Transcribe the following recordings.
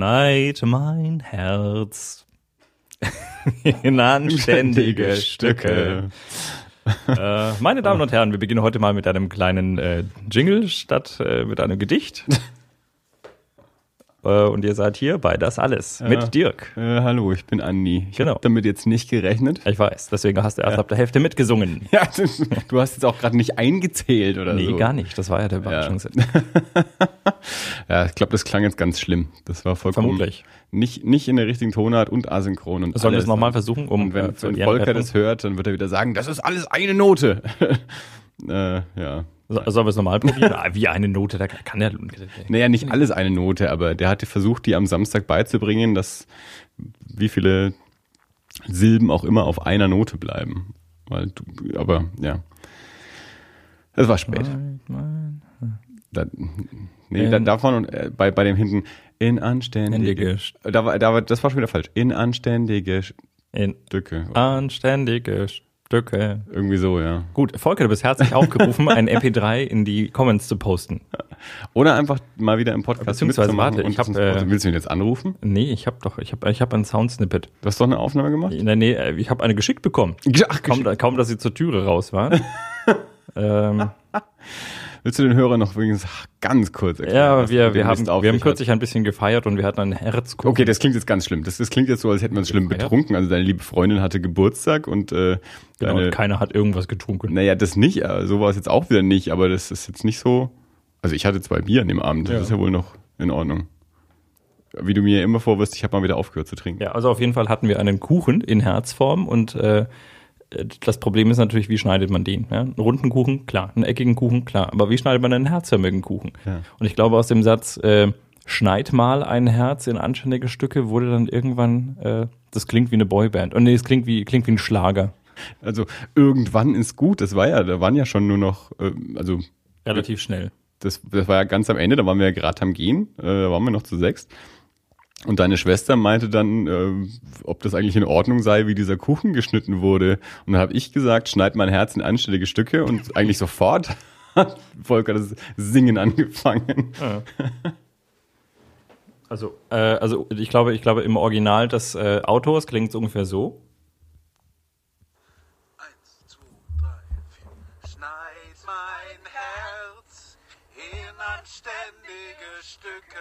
Schneid mein Herz in anständige Stücke. äh, meine Damen und Herren, wir beginnen heute mal mit einem kleinen äh, Jingle statt äh, mit einem Gedicht. Äh, und ihr seid hier bei Das Alles mit Dirk. Äh, hallo, ich bin Andi. Ich Genau. habe damit jetzt nicht gerechnet. Ich weiß, deswegen hast du erst ab der Hälfte mitgesungen. Ja, du hast jetzt auch gerade nicht eingezählt oder Nee, so. gar nicht. Das war ja der Überraschungshit. Ja, ich glaube, das klang jetzt ganz schlimm. Das war vollkommen Vermutlich. nicht nicht in der richtigen Tonart und asynchron und Sollen wir es nochmal versuchen, um Und wenn, äh, wenn Volker das hört, dann wird er wieder sagen, das ist alles eine Note. äh, ja. So- Sollen wir es nochmal probieren? ah, wie eine Note, da kann der. Naja, nicht alles eine Note, aber der hatte versucht, die am Samstag beizubringen, dass wie viele Silben auch immer auf einer Note bleiben. Weil du, aber ja. Es war spät. Da, nee, da, In- davon und äh, bei, bei dem hinten in. Anständige Da war, da war, das war schon wieder falsch. In anständige In Stücke. anständige Stücke. Irgendwie so, ja. Gut, Volker, du bist herzlich aufgerufen, ein MP3 in die Comments zu posten. Oder einfach mal wieder im Podcast Beziehungsweise, warte, ich hab, äh, Willst du ihn jetzt anrufen? Nee, ich habe doch, ich habe ich hab ein Soundsnippet. Du hast doch eine Aufnahme gemacht? Der Nähe, äh, ich habe eine geschickt bekommen. Ach, Kaum, kaum, dass sie zur Türe raus war. ähm, Willst du den Hörer noch übrigens ganz kurz erklären? ja, wir, wir haben, wir haben hat? kürzlich ein bisschen gefeiert und wir hatten einen Herzkuchen. Okay, das klingt jetzt ganz schlimm. Das, das klingt jetzt so, als hätten wir uns schlimm Gefeiert? betrunken. Also deine liebe Freundin hatte Geburtstag und äh, genau, deine, und keiner hat irgendwas getrunken. naja, das nicht, so war es jetzt auch wieder nicht, aber das ist jetzt nicht so. Also ich hatte zwei Bier an dem Abend, das Ja. ist ja wohl noch in Ordnung. Wie du mir immer vorwirfst, ich habe mal wieder aufgehört zu trinken. Ja, also auf jeden Fall hatten wir einen Kuchen in Herzform und äh, das Problem ist natürlich, wie schneidet man den? Ja? Einen runden Kuchen, klar. Einen eckigen Kuchen, klar. Aber wie schneidet man einen herzförmigen Kuchen? Ja. Und ich glaube, aus dem Satz, äh, schneid mal ein Herz in anständige Stücke, wurde dann irgendwann, äh, das klingt wie eine Boyband. Und nee, es klingt wie, klingt wie ein Schlager. Also irgendwann ist gut, das war ja, da waren ja schon nur noch, äh, also Relativ schnell. das, das war ja ganz am Ende, da waren wir ja gerade am Gehen, äh, da waren wir noch zu sechs. Und deine Schwester meinte dann, äh, ob das eigentlich in Ordnung sei, wie dieser Kuchen geschnitten wurde. Und dann habe ich gesagt, schneid mein Herz in anständige Stücke und eigentlich sofort hat Volker das Singen angefangen. Also, äh, also ich glaube, ich glaube im Original des äh, Autors klingt es ungefähr so. Eins, zwei, drei, vier. Schneid mein Herz in anständige Stücke.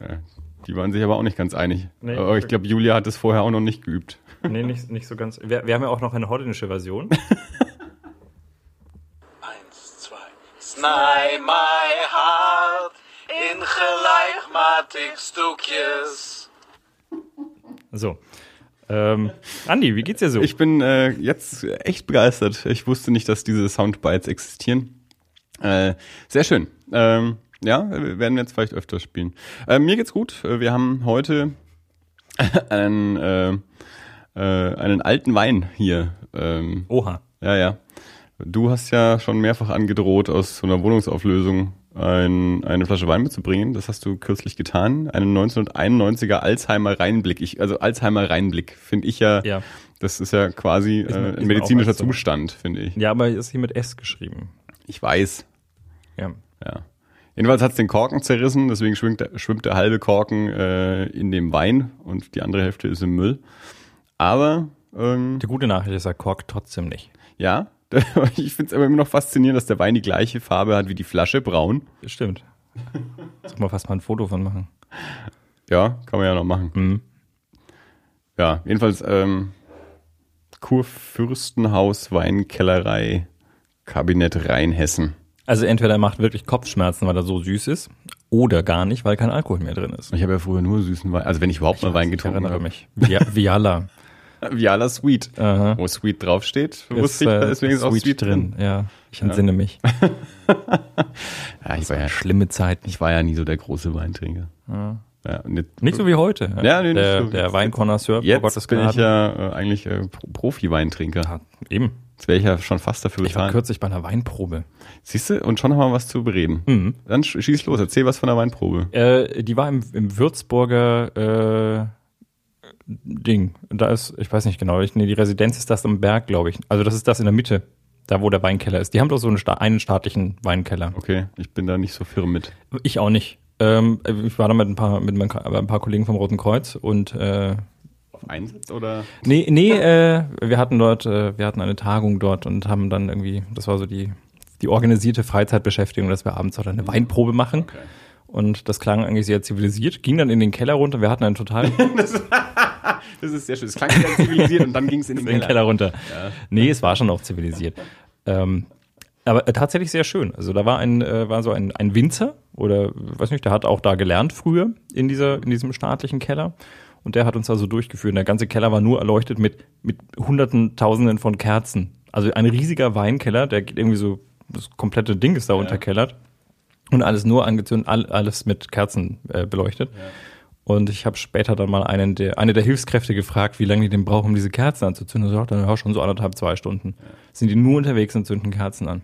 Ja, die waren sich aber auch nicht ganz einig. Nee. aber ich glaube, Julia hat das vorher auch noch nicht geübt. Nee, nicht, nicht so ganz. Wir, wir haben ja auch noch eine holländische Version. Eins, zwei. Snij mijn hart in gelijkmatig stukjes. So. Ähm, Andi, wie geht's dir so? Ich bin äh, jetzt echt begeistert. Ich wusste nicht, dass diese Soundbites existieren. Äh, sehr schön. Ähm, ja, wir werden jetzt vielleicht öfter spielen. Äh, mir geht's gut. Äh, Wir haben heute einen, äh, äh, einen alten Wein hier. Ähm, Oha. ja, ja. Du hast ja schon mehrfach angedroht, aus so einer Wohnungsauflösung ein, eine Flasche Wein mitzubringen. Das hast du kürzlich getan. Einen 1991er Alzheimer Reinblick. Ich, also Alzheimer Reinblick finde ich ja, Ja. das ist ja quasi äh, ein medizinischer. Zustand, finde ich. Ja, aber ist hier mit S geschrieben. Ich weiß. Ja. Jedenfalls hat's den Korken zerrissen, deswegen schwimmt der, schwimmt der halbe Korken äh, in dem Wein und die andere Hälfte ist im Müll. Aber ähm, Die gute Nachricht ist, er korkt trotzdem nicht. ja, ich finde es aber immer noch faszinierend, dass der Wein die gleiche Farbe hat wie die Flasche, braun. Das stimmt. Soll man fast mal ein Foto von machen. Ja, kann man ja noch machen. Mhm. Ja, jedenfalls ähm, Kurfürstenhaus Weinkellerei Kabinett Rheinhessen. Also entweder er macht wirklich Kopfschmerzen, weil er so süß ist, oder gar nicht, weil kein Alkohol mehr drin ist. Ich habe ja früher nur süßen Wein, also wenn ich überhaupt mal Wein Ich getrunken erinnere habe. mich. Via Viala. Viala Sweet. Aha. Wo Sweet draufsteht, Ist, wusste ich, äh, deswegen ist auch Sweet drin. Ja, ich entsinne mich. Ja, ich, war ja, Schlimme Zeiten. ich war ja nie so der große Weintrinker. Ja, und jetzt, Nicht so wie heute. Ja, nee, nicht der, so. der Weinkonnoisseur, jetzt Gottes bin ich ja äh, eigentlich äh, Pro- Profi-Weintrinker. Ja, Eben. Jetzt wäre ich ja schon fast dafür Ich war bezahlt. kürzlich bei einer Weinprobe. Siehst du? Und schon haben wir was zu bereden. Mhm. Dann sch- schieß los, erzähl was von der Weinprobe. Äh, die war im, im Würzburger äh, Ding. Da ist, ich weiß nicht genau, ich, nee, die Residenz ist das am Berg, glaube ich. Also das ist das in der Mitte, da wo der Weinkeller ist. Die haben doch so einen, einen staatlichen Weinkeller. Okay, ich bin da nicht so firm mit. Ich auch nicht. Ähm, ich war da mit ein paar, mit ein paar Kollegen vom Roten Kreuz und äh, Auf Einsatz oder? Nee, nee, äh, wir hatten dort, äh, wir hatten eine Tagung dort und haben dann irgendwie, das war so die, die organisierte Freizeitbeschäftigung, dass wir abends auch dann eine Weinprobe machen. Okay. Und das klang eigentlich sehr zivilisiert, ging dann in den Keller runter. Wir hatten einen total Das ist sehr schön. Es klang sehr zivilisiert und dann ging es in den in den Keller. Keller runter. Nee, es war schon auch zivilisiert. Ähm, aber äh, tatsächlich sehr schön. Also da war ein, äh, war so ein, ein Winzer oder weiß nicht, der hat auch da gelernt früher in dieser, in diesem staatlichen Keller. Und der hat uns da so durchgeführt. Und der ganze Keller war nur erleuchtet mit, mit hunderten, tausenden von Kerzen. Also ein riesiger Weinkeller, der geht irgendwie so, das komplette Ding ist da unterkellert. Und alles nur angezündet, all, alles mit Kerzen äh, beleuchtet. Und ich habe später dann mal einen der, eine der Hilfskräfte gefragt, wie lange die denn brauchen, um diese Kerzen anzuzünden. Und er sagt, dann ja, schon so anderthalb, zwei Stunden. Sind die nur unterwegs und zünden Kerzen an.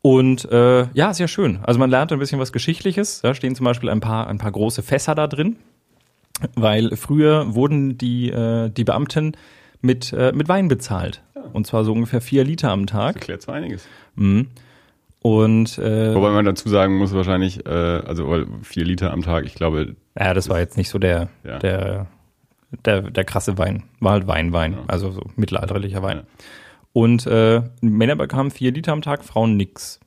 Und äh, ja, sehr schön. Also man lernt ein bisschen was Geschichtliches. Da stehen zum Beispiel ein paar, ein paar große Fässer da drin, weil früher wurden die, äh, die Beamten mit, äh, mit Wein bezahlt. Und zwar so ungefähr vier Liter am Das Tag. erklärt so einiges. Und äh, Wobei man dazu sagen muss, wahrscheinlich, äh, also vier Liter am Tag, ich glaube, ja, das war jetzt nicht so der, Ja. der, der, der krasse Wein. War halt Wein, Wein. Also so mittelalterlicher Wein. Ja. Und äh, Männer bekamen vier Liter am Tag, Frauen nix.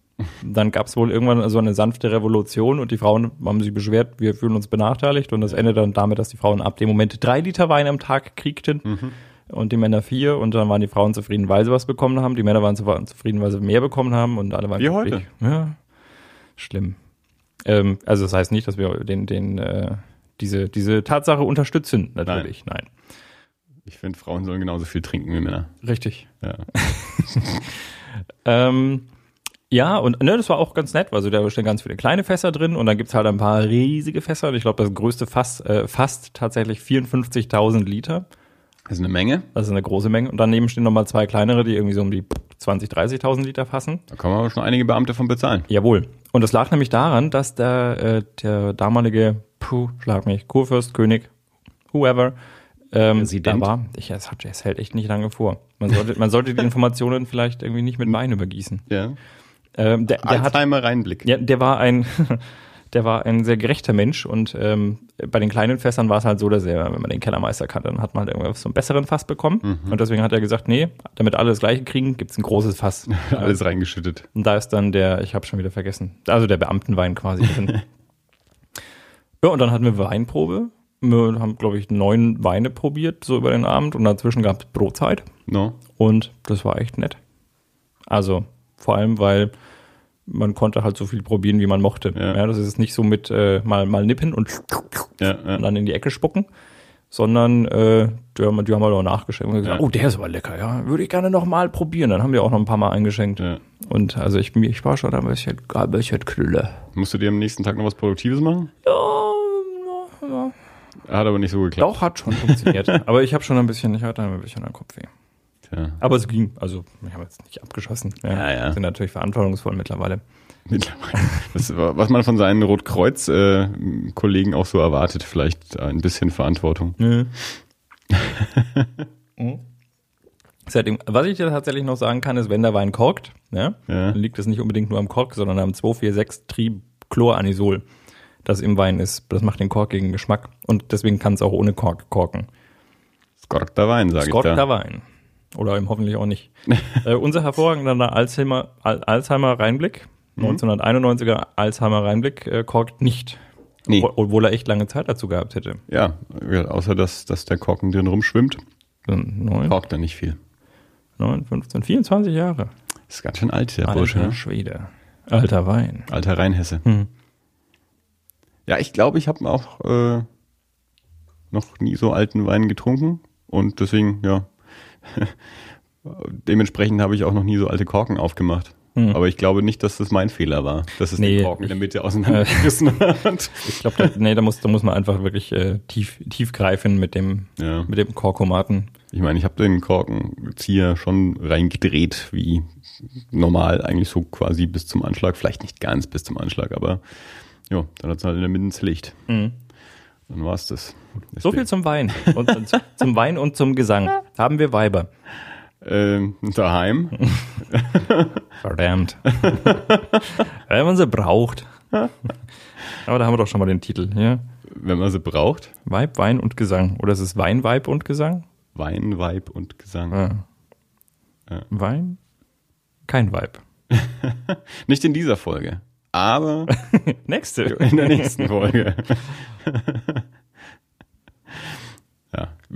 Dann gab es wohl irgendwann so eine sanfte Revolution und die Frauen haben sich beschwert, wir fühlen uns benachteiligt und das endete dann damit, dass die Frauen ab dem Moment drei Liter Wein am Tag kriegten und die Männer vier und dann waren die Frauen zufrieden, weil sie was bekommen haben. Die Männer waren zu- zufrieden, weil sie mehr bekommen haben und alle waren Wie glücklich. Ja, schlimm. Ähm, also das heißt nicht, dass wir den, den, äh, diese, diese Tatsache unterstützen, natürlich. Nein. ich finde, Frauen sollen genauso viel trinken wie Männer. Richtig. Ja. Ähm, ja, und ne, das war auch ganz nett. Also da stehen ganz viele kleine Fässer drin und dann gibt's halt ein paar riesige Fässer. Und ich glaube, das größte Fass äh, fasst tatsächlich 54.000 Liter. Das ist eine Menge. Das ist eine große Menge. Und daneben stehen nochmal zwei kleinere, die irgendwie so um die 20.000, 30.000 Liter fassen. Da kann man aber schon einige Beamte von bezahlen. Jawohl. Und das lag nämlich daran, dass der, äh, der damalige, puh, schlag mich, Kurfürst, König, whoever, ähm, Präsident. da war. Ich, es, hat, es hält echt nicht lange vor. Man sollte, man sollte die Informationen vielleicht irgendwie nicht mit Wein übergießen. Ja. Ähm, der, der hat Alzheimer Reinblick. Ja, der war ein, der war ein sehr gerechter Mensch und ähm, bei den kleinen Fässern war es halt so, dass er, wenn man den Kellermeister kannte, dann hat man halt irgendwas so einen besseren Fass bekommen. Und deswegen hat er gesagt, nee, damit alle das gleiche kriegen, gibt's ein großes Fass. Alles reingeschüttet. Und da ist dann der, ich habe schon wieder vergessen, also der Beamtenwein quasi drin. ja, und dann hatten wir Weinprobe. Wir haben, glaube ich, neun Weine probiert, so über den Abend. Und dazwischen gab's Brotzeit. No. Und das war echt nett. Also vor allem, weil man konnte halt so viel probieren, wie man mochte. Ja. Ja. das ist nicht so mit äh, mal, mal nippen und, Ja, und ja. dann in die Ecke spucken, sondern äh, die, haben, die haben halt auch nachgeschenkt und gesagt, oh, der ist aber lecker, ja, würde ich gerne noch mal probieren. Dann haben wir auch noch ein paar Mal eingeschenkt. Und also ich, ich war schon ein bisschen, ein bisschen knülle. Musst du dir am nächsten Tag noch was Produktives machen? Ja, ja, Hat aber nicht so geklappt. doch, hat schon funktioniert. aber ich habe schon ein bisschen, ich hatte ein bisschen einen Kopfweh. Tja. Aber es ging, also wir haben jetzt nicht abgeschossen. Ja, ja. Sind natürlich verantwortungsvoll mittlerweile. Mittlerweile. Das, war- was man von seinen Rotkreuz-Kollegen auch so erwartet, vielleicht ein bisschen Verantwortung. Seitdem, was ich dir tatsächlich noch sagen kann, ist, wenn der Wein korkt, ja, Ja. dann liegt es nicht unbedingt nur am Kork, sondern am 246-Trichloranisol, das im Wein ist. Das macht den korkigen Geschmack und deswegen kann es auch ohne Kork korken. Skorkter Wein, sage ich da. Wein. Oder eben hoffentlich auch nicht. äh, unser hervorragender Alzheimer, Al Alzheimer Reinblick, Mhm. 1991er Alzheimer Reinblick, äh, korkt nicht. Nee. Obwohl- er echt lange Zeit dazu gehabt hätte. Ja, ja, außer dass, dass der Korken drin rumschwimmt, Neun, korkt er nicht viel. neun, 15, 24 Jahre. Ist ganz schön alt, der Bursche. Alter Ne? Schwede. Alter Wein. Alter Rheinhesse. Hm. Ja, ich glaube, ich habe auch äh, noch nie so alten Wein getrunken und deswegen, ja, dementsprechend habe ich auch noch nie so alte Korken aufgemacht. Aber ich glaube nicht, dass das mein Fehler war, dass es Hm. Nee. den Korken in der Mitte auseinandergerissen hat. Ich glaube, da, nee, da muss, da muss man einfach wirklich äh, tief, tief greifen mit dem, Ja. mit dem Korkomaten. Ich meine, ich habe den Korkenzieher schon reingedreht, wie normal, eigentlich so quasi bis zum Anschlag. Vielleicht nicht ganz bis zum Anschlag, aber ja, dann hat es halt in der Mitte zerlegt. Dann war's das. So viel zum Wein. Und, und zum Wein und zum Gesang. Haben wir Weiber. Ähm, daheim. Verdammt. Wenn man sie braucht. Aber da haben wir doch schon mal den Titel. Ja? Wenn man sie braucht. Weib, Wein und Gesang. Oder ist es Wein, Weib und Gesang? Wein, Weib und Gesang. Ja. Ja. Wein? Kein Weib. Nicht in dieser Folge, aber Nächste. in der nächsten Folge.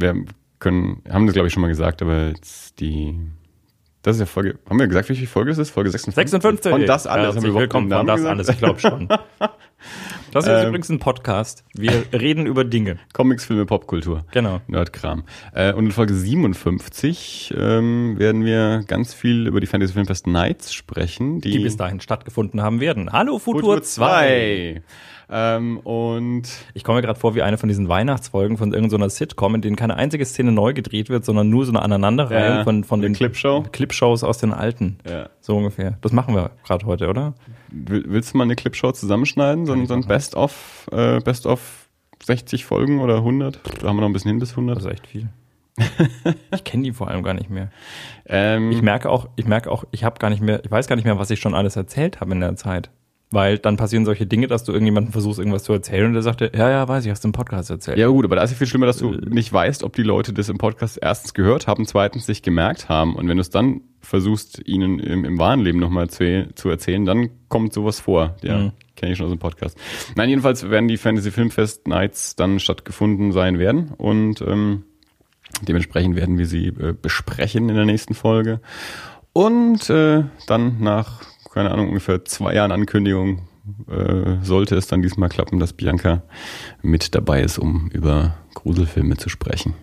Ja, wir können, haben das glaube ich schon mal gesagt, aber jetzt die, das ist ja Folge, haben wir gesagt, wie viel Folge das ist? Folge 56? 56. Und das alles, haben wir überhaupt willkommen von das gesagt? alles, ich glaube schon. Das ist Ähm. übrigens ein Podcast. Wir reden über Dinge. Comics, Filme, Popkultur. Genau. Nerdkram. Äh, und in Folge 57 ähm, werden wir ganz viel über die Fantasy Filmfest Nights sprechen, die, Die bis dahin stattgefunden haben werden. Hallo Futur, Futur 2. 2. Ähm, und Ich komme mir gerade vor wie eine von diesen Weihnachtsfolgen von irgendeiner Sitcom, in denen keine einzige Szene neu gedreht wird, sondern nur so eine Aneinanderreihung Ja, von, von den Clipshow. Clipshows aus den alten. ja. So ungefähr. Das machen wir gerade heute, oder? Will- Willst du mal eine Clipshow zusammenschneiden? So, ein- so ein Best-of, äh, Best-of 60 Folgen oder 100? Da haben wir noch ein bisschen hin bis 100. Das ist echt viel. ich kenne die vor allem gar nicht mehr. Ähm, Ich merke auch, ich merke auch, ich habe gar nicht mehr, ich weiß gar nicht mehr, was ich schon alles erzählt habe in der Zeit. Weil dann passieren solche Dinge, dass du irgendjemanden versuchst, irgendwas zu erzählen und der sagt dir, ja, ja, weiß ich, hast du im Podcast erzählt. ja gut, aber da ist ja viel schlimmer, dass du nicht weißt, ob die Leute das im Podcast erstens gehört haben, zweitens sich gemerkt haben. Und wenn du es dann versuchst, ihnen im, im wahren Leben nochmal zu, zu erzählen, dann kommt sowas vor. Ja, Mhm. kenne ich schon aus dem Podcast. Nein, jedenfalls werden die Fantasy Filmfest Nights dann stattgefunden sein werden und ähm, dementsprechend werden wir sie äh, besprechen in der nächsten Folge. Und äh, dann nach, keine Ahnung, ungefähr zwei Jahren Ankündigung äh, sollte es dann diesmal klappen, dass Bianca mit dabei ist, um über Gruselfilme zu sprechen.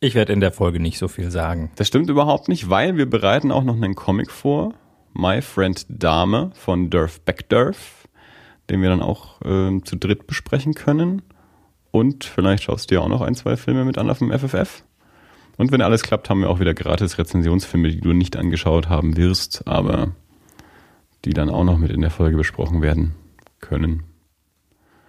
Ich werde in der Folge nicht so viel sagen. Das stimmt überhaupt nicht, weil wir bereiten auch noch einen Comic vor, My Friend Dame von Durf Backdurf, den wir dann auch ähm, zu dritt besprechen können. Und vielleicht schaust du ja auch noch ein, zwei Filme mit an auf dem FFF. Und wenn alles klappt, haben wir auch wieder gratis Rezensionsfilme, die du nicht angeschaut haben wirst, aber die dann auch noch mit in der Folge besprochen werden können.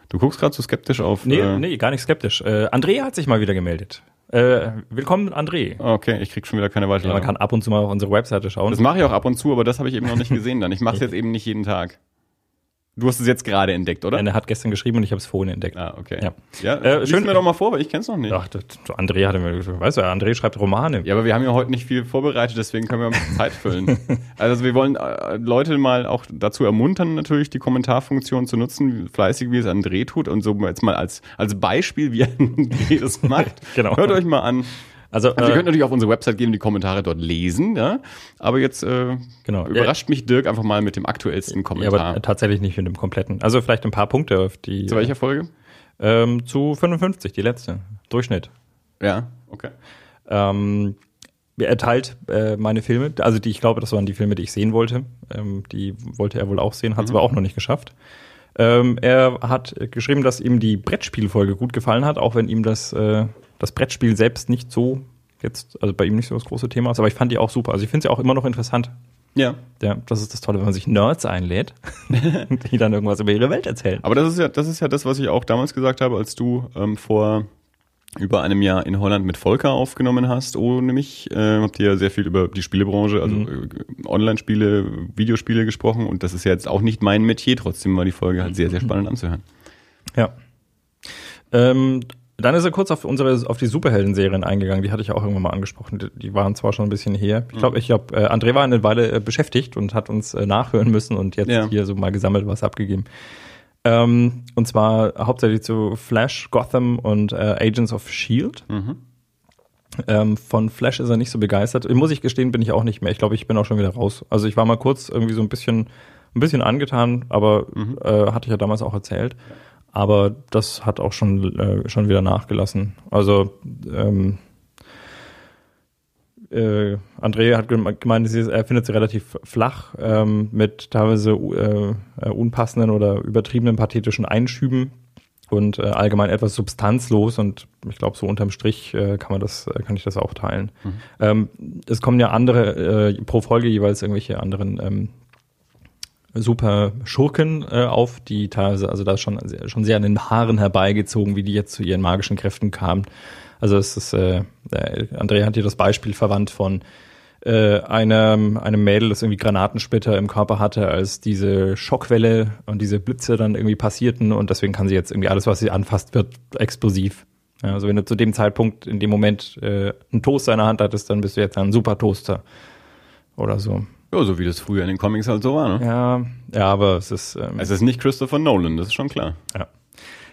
Du guckst gerade so skeptisch auf. Nee, äh, nee, gar nicht skeptisch. Äh, André hat sich mal wieder gemeldet. Äh, willkommen, André. Okay, ich krieg schon wieder keine Ja, man kann ab und zu mal auf unsere Webseite schauen. Das mache ich auch ab und zu, aber das habe ich eben noch nicht gesehen dann. Ich mache es jetzt eben nicht jeden Tag. Du hast es jetzt gerade entdeckt, oder? Er hat gestern geschrieben und ich habe es vorhin entdeckt. Ah, okay. Ja. Ja, Äh, schön- mir doch mal vor, weil ich kenn's noch nicht. Ach, das, André hatte mir weißt du, André schreibt Romane. Ja, aber wir haben ja heute nicht viel vorbereitet, deswegen können wir bisschen Zeit füllen. Also wir wollen äh, Leute mal auch dazu ermuntern, natürlich die Kommentarfunktion zu nutzen, fleißig wie es André tut und so jetzt mal als, als Beispiel, wie André das macht. Genau. Hört euch mal an. Also, Also ihr äh, könnt natürlich auf unsere Website gehen, die Kommentare dort lesen, ja. Aber jetzt äh, Genau. überrascht mich Dirk einfach mal mit dem aktuellsten ja, Kommentar. aber tatsächlich nicht mit dem kompletten. Also vielleicht ein paar Punkte auf die. Zu welcher Folge? Ähm, zu 55, die letzte. Durchschnitt. Ja, okay. Ähm, er teilt äh, meine Filme, also die, ich glaube, das waren die Filme, die ich sehen wollte. Ähm, die wollte er wohl auch sehen, hat es aber auch noch nicht geschafft. Ähm, er hat geschrieben, dass ihm die Brettspielfolge gut gefallen hat, auch wenn ihm das, äh, das Brettspiel selbst nicht so jetzt, also bei ihm nicht so das große Thema ist, aber ich fand die auch super. Also ich finde sie auch immer noch interessant. Ja. Ja, das ist das Tolle, wenn man sich Nerds einlädt, die dann irgendwas über ihre Welt erzählen. Aber das ist ja, das ist ja das, was ich auch damals gesagt habe, als du ähm, vor über einem Jahr in Holland mit Volker aufgenommen hast, ohne mich. Äh, habt ihr ja sehr viel über die Spielebranche, also äh, Online-Spiele, Videospiele gesprochen und das ist ja jetzt auch nicht mein Metier, trotzdem war die Folge halt sehr, sehr spannend anzuhören. Ja. Ähm, dann ist er kurz auf unsere, auf die Superhelden-Serien eingegangen. Die hatte ich auch irgendwann mal angesprochen. Die, waren zwar schon ein bisschen her. Ich glaube, ich glaube, äh, André war eine Weile äh, beschäftigt und hat uns äh, nachhören müssen und jetzt Ja. hier so mal gesammelt was abgegeben. Ähm, und zwar hauptsächlich zu Flash, Gotham und äh, Agents of Shield. Ähm, von Flash ist er nicht so begeistert. Muss ich gestehen, bin ich auch nicht mehr. Ich glaube, ich bin auch schon wieder raus. Also ich war mal kurz irgendwie so ein bisschen, ein bisschen angetan, aber äh, hatte ich ja damals auch erzählt. Aber das hat auch schon, äh, schon wieder nachgelassen. Also ähm, äh, André hat gem- gemeint, er findet sie relativ flach, ähm, mit teilweise äh, äh, unpassenden oder übertriebenen pathetischen Einschüben und äh, allgemein etwas substanzlos und ich glaube, so unterm Strich äh, kann man das, kann ich das auch teilen. Ähm, es kommen ja andere, pro Folge jeweils irgendwelche anderen ähm, super Schurken äh, auf, die teilweise, also da schon, schon sehr an den Haaren herbeigezogen, wie die jetzt zu ihren magischen Kräften kamen. Also es ist, äh, äh, Andrea hat hier das Beispiel verwandt von äh, einem, einem Mädel, das irgendwie Granatensplitter im Körper hatte, als diese Schockwelle und diese Blitze dann irgendwie passierten und deswegen kann sie jetzt irgendwie alles, was sie anfasst, wird explosiv. Ja, also wenn du zu dem Zeitpunkt in dem Moment äh, einen Toaster in der Hand hattest, dann bist du jetzt ein super Toaster oder so. Ja, so wie das früher in den Comics halt so war, ne? Ja, ja, aber es ist ähm, Es ist nicht Christopher Nolan, das ist schon klar. ja.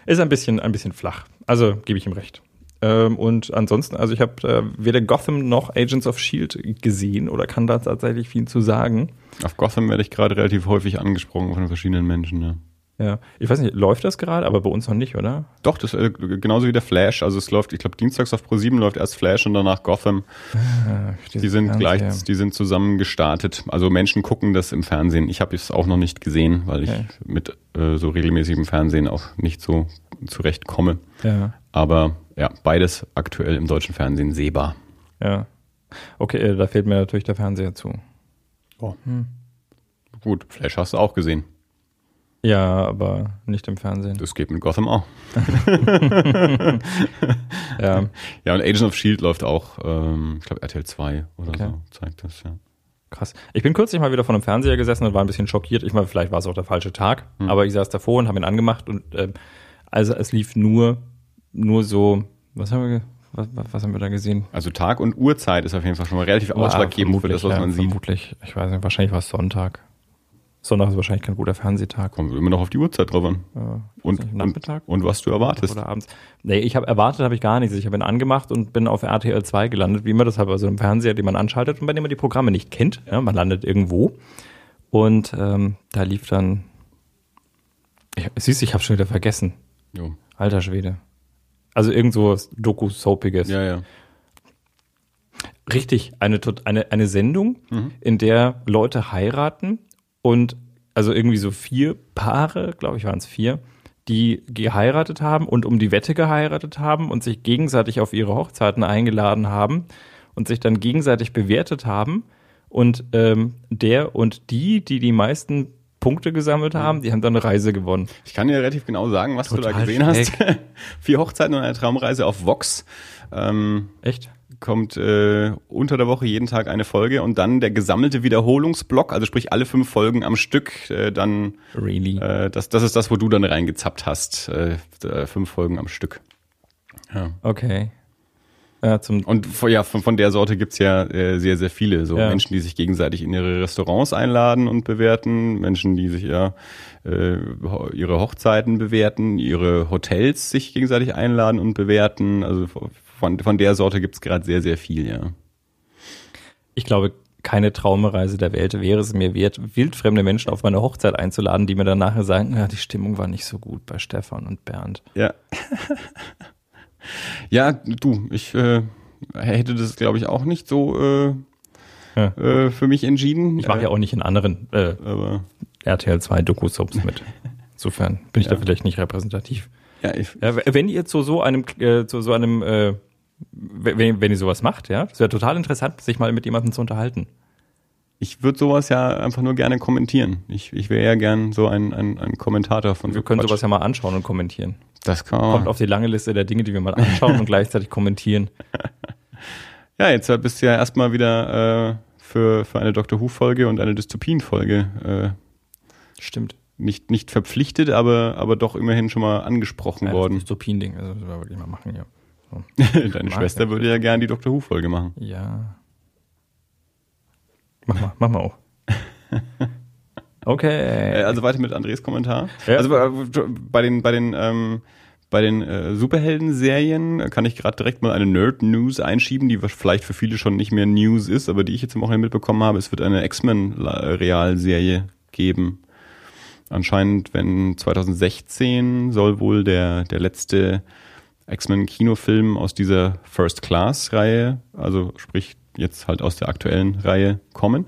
ist ein bisschen ein bisschen flach. Also gebe ich ihm recht. Ähm, und ansonsten, also ich habe äh, weder Gotham noch Agents of Shield gesehen oder kann da tatsächlich viel zu sagen. Auf Gotham werde ich gerade relativ häufig angesprochen von verschiedenen Menschen, ja. Ja, ich weiß nicht, läuft das gerade, aber bei uns noch nicht, oder? Doch, das äh, genauso wie der Flash. Also es läuft, ich glaube, dienstags auf Pro7 läuft erst Flash und danach Gotham. Die sind gleich, die sind zusammen gestartet. Also Menschen gucken das im Fernsehen. Ich habe es auch noch nicht gesehen, weil ich Okay. mit äh, so regelmäßigem Fernsehen auch nicht so zurechtkomme. Ja, Aber ja, beides aktuell im deutschen Fernsehen sehbar. ja. Okay, äh, da fehlt mir natürlich der Fernseher zu. Gut, Flash hast du auch gesehen. Ja, aber nicht im Fernsehen. Das geht mit Gotham auch. Ja, Ja, und Agent of Shield läuft auch, ähm, ich glaube RTL 2 oder Okay. so, zeigt das, ja. krass. Ich bin kürzlich mal wieder vor einem Fernseher gesessen und war ein bisschen schockiert. Ich meine, vielleicht war es auch der falsche Tag, aber ich saß davor und habe ihn angemacht und ähm, also es lief nur, nur so, was haben wir, was, was haben wir da gesehen? Also Tag und Uhrzeit ist auf jeden Fall schon mal relativ ausschlaggebend für das, was ja, man sieht. Vermutlich, ich weiß nicht, wahrscheinlich war es Sonntag. Sonntag ist wahrscheinlich kein guter Fernsehtag. Kommt immer noch auf die Uhrzeit drauf an. Ja, Und, weiß nicht, und, Nachmittag und was du erwartest. oder abends. Nee, ich habe erwartet, habe ich gar nichts. Ich habe ihn angemacht und bin auf RTL 2 gelandet, wie immer das halt bei so einem Fernseher, den man anschaltet und bei dem man die Programme nicht kennt. Ja, man landet irgendwo. Und ähm, da lief dann. Ich, siehst du, ich habe schon wieder vergessen. Jo. Alter Schwede. Also irgend so was Doku-Soapiges. Ja, ja. Richtig, eine, eine, eine Sendung, in der Leute heiraten und also irgendwie so vier Paare, glaube ich waren es vier, die geheiratet haben und um die Wette geheiratet haben und sich gegenseitig auf ihre Hochzeiten eingeladen haben und sich dann gegenseitig bewertet haben. Und ähm, der und die, die die meisten Punkte gesammelt haben, die haben dann eine Reise gewonnen. Ich kann dir relativ genau sagen, was du da Total gesehen hast. Vier Hochzeiten und eine Traumreise auf Vox. Ähm, Echt? Kommt äh, unter der Woche jeden Tag eine Folge und dann der gesammelte Wiederholungsblock, also sprich alle fünf Folgen am Stück, äh, dann Really? äh, das, das ist das, wo du dann reingezappt hast. Äh, äh, fünf Folgen am Stück. Ja. Okay. Ja, zum Und von, ja, von, von der Sorte gibt's ja äh, sehr, sehr viele. So Ja. Menschen, die sich gegenseitig in ihre Restaurants einladen und bewerten, Menschen, die sich ja äh, ihre Hochzeiten bewerten, ihre Hotels sich gegenseitig einladen und bewerten. Also von, von der Sorte gibt's gerade sehr, sehr viel, ja. Ich glaube, keine Traumreise der Welt wäre es mir wert, wildfremde Menschen auf meine Hochzeit einzuladen, die mir dann nachher sagen, ja, die Stimmung war nicht so gut bei Stefan und Bernd. Ja. ja, du, ich äh, hätte das, glaube ich, auch nicht so äh, Ja. äh, für mich entschieden. Ich mache ja auch nicht in anderen äh, Aber RTL 2 Doku-Soaps mit. Insofern bin ich da vielleicht nicht repräsentativ. ja, ich, Ja, wenn ihr zu so einem, äh, zu so einem, äh, wenn, wenn ihr sowas macht, ja, das wäre total interessant, sich mal mit jemandem zu unterhalten. ich würde sowas ja einfach nur gerne kommentieren. Ich, ich wäre ja gern so ein, ein, ein Kommentator von Wir so können Quatsch. sowas ja mal anschauen und kommentieren. Das kann Kommt man. auf die lange Liste der Dinge, die wir mal anschauen und gleichzeitig kommentieren. Ja, jetzt bist du ja erstmal wieder äh, für, für eine Dr. Who-Folge und eine Dystopien-Folge äh, Stimmt. nicht, nicht verpflichtet, aber, aber doch immerhin schon mal angesprochen Ja, worden. Das Dystopien-Ding, also das wir wirklich mal machen, ja. So. Deine Mag Schwester ja. würde ja gern die Dr. Who-Folge machen. Ja. Mach mal, mach mal auch. Okay. Äh, also weiter mit Andres Kommentar. Ja. Also äh, bei den bei den ähm, bei den äh, Superhelden-Serien kann ich gerade direkt mal eine Nerd-News einschieben, die vielleicht für viele schon nicht mehr News ist, aber die ich jetzt am Wochenende mitbekommen habe. Es wird eine X-Men-Realserie geben. Anscheinend, wenn 2016 soll wohl der der letzte X-Men-Kinofilm aus dieser First Class-Reihe, also sprich jetzt halt aus der aktuellen Reihe kommen.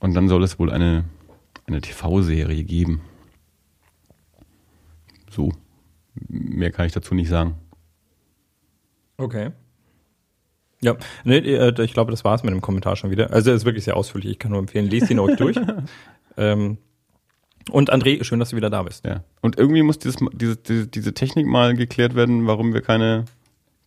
Und dann soll es wohl eine eine TV-Serie geben. So. Mehr kann ich dazu nicht sagen. Okay. Ja, nee, äh, ich glaube, das war's mit dem Kommentar schon wieder. Also er ist wirklich sehr ausführlich. Ich kann nur empfehlen, lest ihn euch durch. ähm, und André, schön, dass du wieder da bist. Ja. Und irgendwie muss dieses, diese, diese, diese Technik mal geklärt werden, warum wir keine,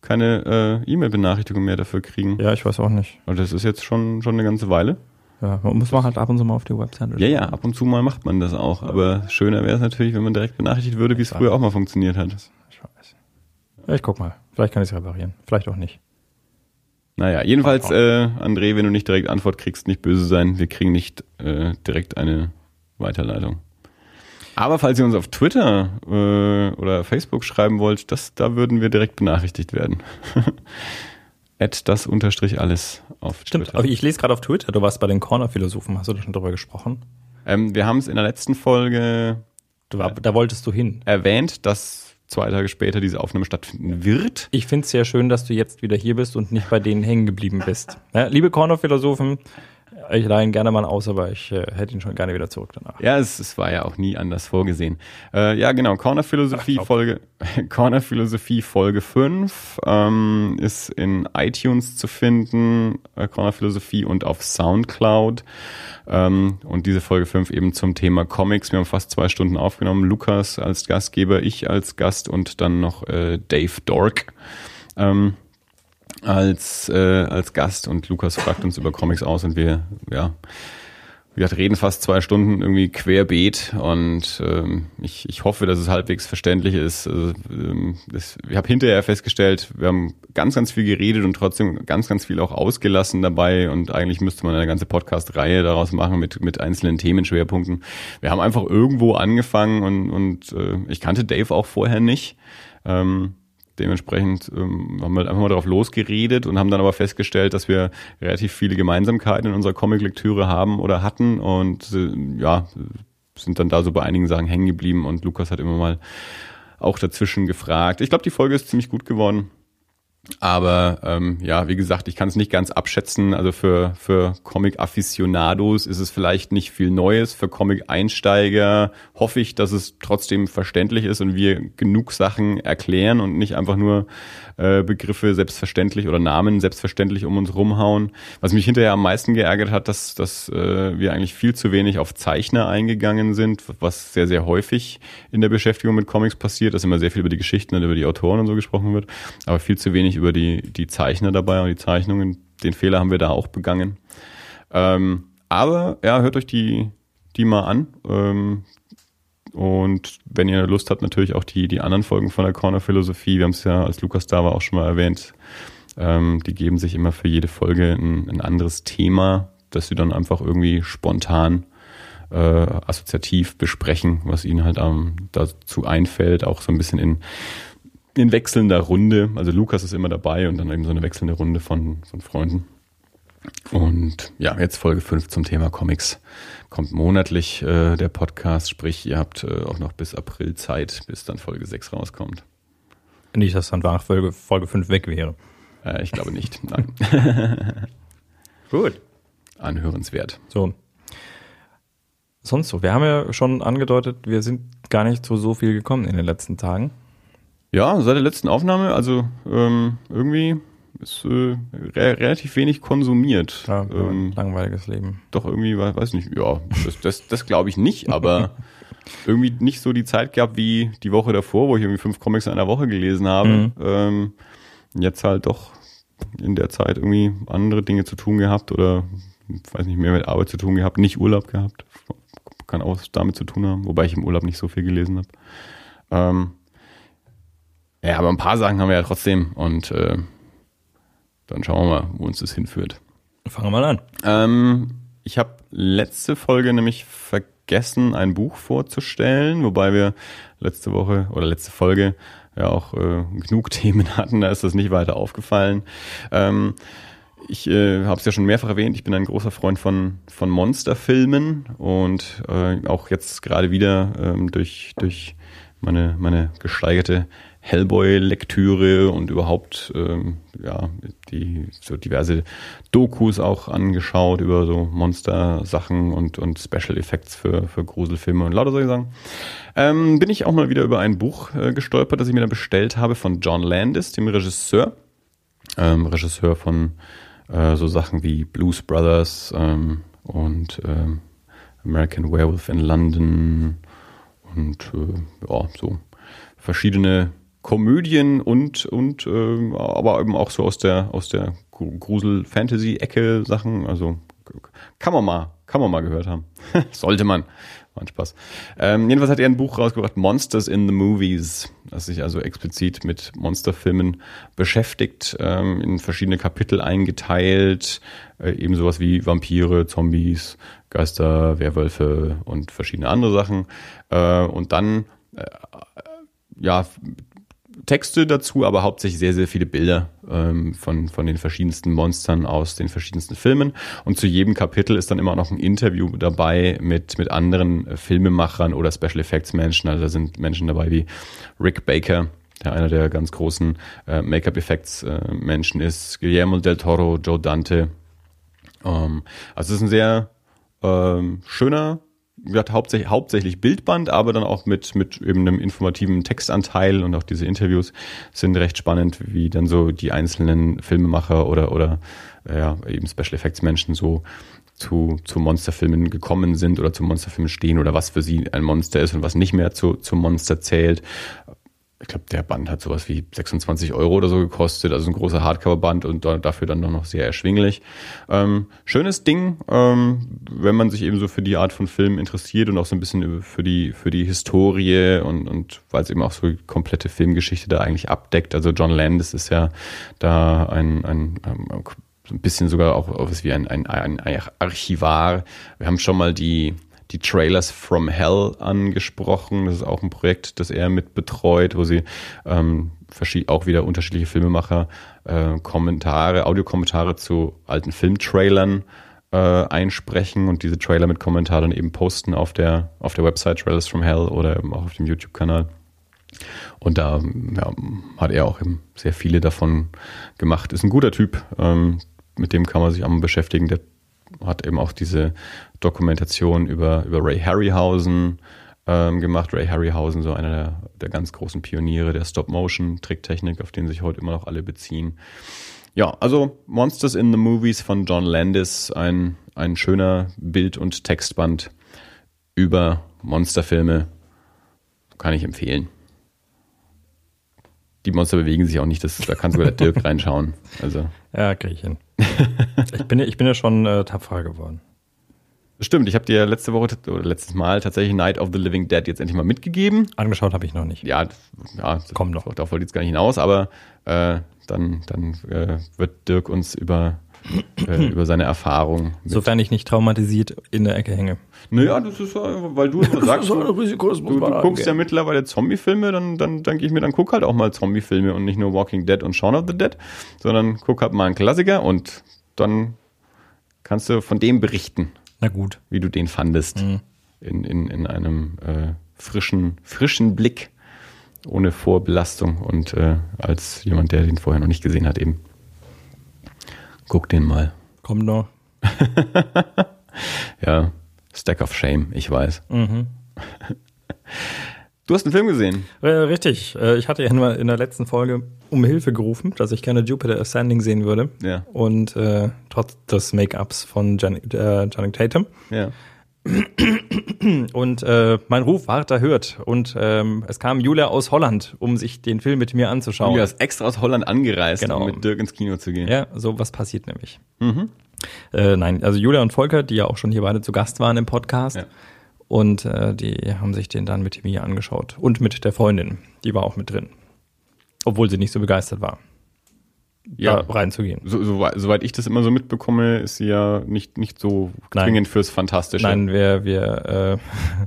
keine äh, E-Mail-Benachrichtigung mehr dafür kriegen. Ja, ich weiß auch nicht. Und das ist jetzt schon, schon eine ganze Weile. Ja, man muss man halt ab und zu mal auf die Webseite Ja, ja, ab und zu mal macht man das auch. Aber schöner wäre es natürlich, wenn man direkt benachrichtigt würde, wie es früher auch mal funktioniert hat. Ich weiß. Ja, ich guck mal. Vielleicht kann ich es reparieren. Vielleicht auch nicht. Naja, jedenfalls, äh, André, wenn du nicht direkt Antwort kriegst, nicht böse sein. Wir kriegen nicht äh, direkt eine Weiterleitung. Aber falls ihr uns auf Twitter äh, oder Facebook schreiben wollt, das, da würden wir direkt benachrichtigt werden. Add das unterstrich alles auf Stimmt, Twitter. ich lese gerade auf Twitter, du warst bei den Corner-Philosophen, hast du da schon drüber gesprochen? Ähm, wir haben es in der letzten Folge war, da wolltest du hin. erwähnt, dass zwei Tage später diese Aufnahme stattfinden wird. Ich finde es sehr schön, dass du jetzt wieder hier bist und nicht bei denen hängen geblieben bist. Ja, liebe Corner-Philosophen, ich leihe ihn gerne mal aus, aber ich äh, hätte ihn schon gerne wieder zurück danach. Ja, es, es war ja auch nie anders vorgesehen. Äh, ja, genau, Corner Philosophie. Folge Corner Philosophie Folge 5 ähm, ist in iTunes zu finden, äh, Corner Philosophie und auf Soundcloud. Ähm, und diese Folge 5 eben zum Thema Comics. Wir haben fast zwei Stunden aufgenommen. Lukas als Gastgeber, ich als Gast und dann noch äh, Dave Dork. Ähm, als, äh, als Gast und Lukas fragt uns über Comics aus und wir, ja, wir reden fast zwei Stunden irgendwie querbeet und ähm, ich, ich hoffe, dass es halbwegs verständlich ist. Also, ähm, das, ich habe hinterher festgestellt, wir haben ganz, ganz viel geredet und trotzdem ganz, ganz viel auch ausgelassen dabei und eigentlich müsste man eine ganze Podcast-Reihe daraus machen mit, mit einzelnen Themenschwerpunkten. Wir haben einfach irgendwo angefangen und, und äh, ich kannte Dave auch vorher nicht. Ähm, Dementsprechend ähm, haben wir einfach mal drauf losgeredet und haben dann aber festgestellt, dass wir relativ viele Gemeinsamkeiten in unserer Comic-Lektüre haben oder hatten und äh, ja, sind dann da so bei einigen Sachen hängen geblieben und Lukas hat immer mal auch dazwischen gefragt. Ich glaube, die Folge ist ziemlich gut geworden. Aber ähm, ja, wie gesagt, ich kann es nicht ganz abschätzen. Also für, für Comic-Afficionados ist es vielleicht nicht viel Neues. Für Comic-Einsteiger hoffe ich, dass es trotzdem verständlich ist und wir genug Sachen erklären und nicht einfach nur äh, Begriffe selbstverständlich oder Namen selbstverständlich um uns rumhauen. Was mich hinterher am meisten geärgert hat, dass, dass äh, wir eigentlich viel zu wenig auf Zeichner eingegangen sind, was sehr, sehr häufig in der Beschäftigung mit Comics passiert, dass immer sehr viel über die Geschichten und über die Autoren und so gesprochen wird, aber viel zu wenig über die, die Zeichner dabei und die Zeichnungen. Den Fehler haben wir da auch begangen. Ähm, aber ja, hört euch die, die mal an. Ähm, und wenn ihr Lust habt, natürlich auch die, die anderen Folgen von der Corner Philosophie. Wir haben es ja, als Lukas da war, auch schon mal erwähnt. Ähm, die geben sich immer für jede Folge ein, ein anderes Thema, das sie dann einfach irgendwie spontan äh, assoziativ besprechen, was ihnen halt ähm, dazu einfällt, auch so ein bisschen in, in wechselnder Runde. Also Lukas ist immer dabei und dann eben so eine wechselnde Runde von, von Freunden. Und ja, jetzt Folge 5 zum Thema Comics. Kommt monatlich äh, der Podcast, sprich, ihr habt äh, auch noch bis April Zeit, bis dann Folge 6 rauskommt. Nicht, dass dann nach Folge, Folge 5 weg wäre. Äh, ich glaube nicht. Nein. Gut. Anhörenswert. So. Sonst so. Wir haben ja schon angedeutet, wir sind gar nicht zu so viel gekommen in den letzten Tagen. Ja, seit der letzten Aufnahme, also ähm, irgendwie ist äh, re relativ wenig konsumiert. Ja, ähm, langweiliges Leben. doch irgendwie, we- weiß nicht, ja, das, das, das glaube ich nicht, aber irgendwie nicht so die Zeit gehabt wie die Woche davor, wo ich irgendwie fünf Comics in einer Woche gelesen habe. Mhm. Ähm, jetzt halt doch in der Zeit irgendwie andere Dinge zu tun gehabt oder weiß nicht, mehr mit Arbeit zu tun gehabt, nicht Urlaub gehabt. Kann auch damit zu tun haben, wobei ich im Urlaub nicht so viel gelesen habe. Ähm, ja, aber ein paar Sachen haben wir ja trotzdem und äh, dann schauen wir mal, wo uns das hinführt. Fangen wir mal an. Ähm, ich habe letzte Folge nämlich vergessen, ein Buch vorzustellen, wobei wir letzte Woche oder letzte Folge ja auch äh, genug Themen hatten, da ist das nicht weiter aufgefallen. Ähm, ich äh, habe es ja schon mehrfach erwähnt, ich bin ein großer Freund von, von Monsterfilmen und äh, auch jetzt gerade wieder ähm, durch, durch meine, meine gesteigerte Hellboy-Lektüre und überhaupt ähm, ja die so diverse Dokus auch angeschaut über so Monster-Sachen und, und Special Effects für, für Gruselfilme und lauter solche Sachen. Ähm, bin ich auch mal wieder über ein Buch äh, gestolpert, das ich mir dann bestellt habe von John Landis, dem Regisseur. Ähm, Regisseur von äh, so Sachen wie Blues Brothers ähm, und ähm, American Werewolf in London und äh, ja, so verschiedene Komödien und und äh, aber eben auch so aus der aus der Grusel-Fantasy-Ecke Sachen. Also kann man mal, kann man mal gehört haben. Sollte man. Ein Spaß. Ähm, jedenfalls hat er ein Buch rausgebracht, Monsters in the Movies, das sich also explizit mit Monsterfilmen beschäftigt, ähm, in verschiedene Kapitel eingeteilt, äh, eben sowas wie Vampire, Zombies, Geister, Werwölfe und verschiedene andere Sachen. Äh, und dann äh, ja, Texte dazu, aber hauptsächlich sehr, sehr viele Bilder ähm, von, von den verschiedensten Monstern aus den verschiedensten Filmen. Und zu jedem Kapitel ist dann immer noch ein Interview dabei mit, mit anderen Filmemachern oder Special Effects Menschen. Also da sind Menschen dabei wie Rick Baker, der einer der ganz großen äh, Make-up-Effects-Menschen äh, ist, Guillermo del Toro, Joe Dante. Ähm, also es ist ein sehr ähm, schöner gesagt, hauptsächlich, hauptsächlich Bildband, aber dann auch mit, mit eben einem informativen Textanteil und auch diese Interviews sind recht spannend, wie dann so die einzelnen Filmemacher oder, oder ja, eben Special Effects Menschen so zu, zu Monsterfilmen gekommen sind oder zu Monsterfilmen stehen oder was für sie ein Monster ist und was nicht mehr zu, zu Monster zählt ich glaube, der Band hat sowas wie 26 Euro oder so gekostet, also ein großer Hardcover-Band und dafür dann noch sehr erschwinglich. Ähm, schönes Ding, ähm, wenn man sich eben so für die Art von Film interessiert und auch so ein bisschen für die, für die Historie und, und weil es eben auch so die komplette Filmgeschichte da eigentlich abdeckt. Also John Landis ist ja da ein, ein, ein ähm, ein bisschen sogar auch was wie ein, ein, ein Archivar. Wir haben schon mal die die Trailers from Hell angesprochen. Das ist auch ein Projekt, das er mit betreut, wo sie ähm, auch wieder unterschiedliche Filmemacher äh, Kommentare, Audiokommentare zu alten Filmtrailern äh, einsprechen und diese Trailer mit Kommentaren eben posten auf der, auf der Website Trailers from Hell oder eben auch auf dem YouTube-Kanal. Und da ja, hat er auch eben sehr viele davon gemacht. Ist ein guter Typ, ähm, mit dem kann man sich am beschäftigen. Der hat eben auch diese Dokumentation über, über Ray Harryhausen ähm, gemacht. Ray Harryhausen, so einer der, der ganz großen Pioniere der Stop-Motion-Tricktechnik, auf den sich heute immer noch alle beziehen. Ja, also Monsters in the Movies von John Landis, ein, ein schöner Bild- und Textband über Monsterfilme. Kann ich empfehlen. Die Monster bewegen sich auch nicht, das, da kann sogar der Dirk reinschauen. Also. Ja, kriege ich hin. Ich, bin, ich bin ja schon äh, tapfer geworden. Stimmt, ich habe dir letzte Woche oder letztes Mal tatsächlich Night of the Living Dead jetzt endlich mal mitgegeben. Angeschaut habe ich noch nicht. Ja, ja kommt noch. Darauf wollte ich jetzt gar nicht hinaus, aber äh, dann, dann äh, wird Dirk uns über, äh, über seine Erfahrung. Sofern ich nicht traumatisiert in der Ecke hänge. Naja, das ist, weil du immer sagst, du, du, du guckst ja mittlerweile Zombie-Filme, dann, dann denke ich mir, dann guck halt auch mal Zombie-Filme und nicht nur Walking Dead und Shaun of the Dead, sondern guck halt mal einen Klassiker und dann kannst du von dem berichten. Na gut. Wie du den fandest. Mhm. In, in, in einem äh, frischen, frischen Blick, ohne Vorbelastung und äh, als jemand, der den vorher noch nicht gesehen hat, eben. Guck den mal. Kommt noch. ja, Stack of Shame, ich weiß. Mhm. Du hast einen Film gesehen. Äh, richtig. Äh, ich hatte ja in der letzten Folge um Hilfe gerufen, dass ich gerne Jupiter Ascending sehen würde. Ja. Und äh, trotz des Make-ups von Jan äh, Tatum. Ja. Und äh, mein Ruf ward erhört. Und ähm, es kam Julia aus Holland, um sich den Film mit mir anzuschauen. Julia ist extra aus Holland angereist, genau. um mit Dirk ins Kino zu gehen. Ja, so was passiert nämlich. Mhm. Äh, nein, also Julia und Volker, die ja auch schon hier beide zu Gast waren im Podcast. Ja und äh, die haben sich den dann mit mir angeschaut. Und mit der Freundin. Die war auch mit drin. Obwohl sie nicht so begeistert war. Ja, reinzugehen. So, so, soweit ich das immer so mitbekomme, ist sie ja nicht, nicht so zwingend fürs Fantastische. Nein, wir, wir äh,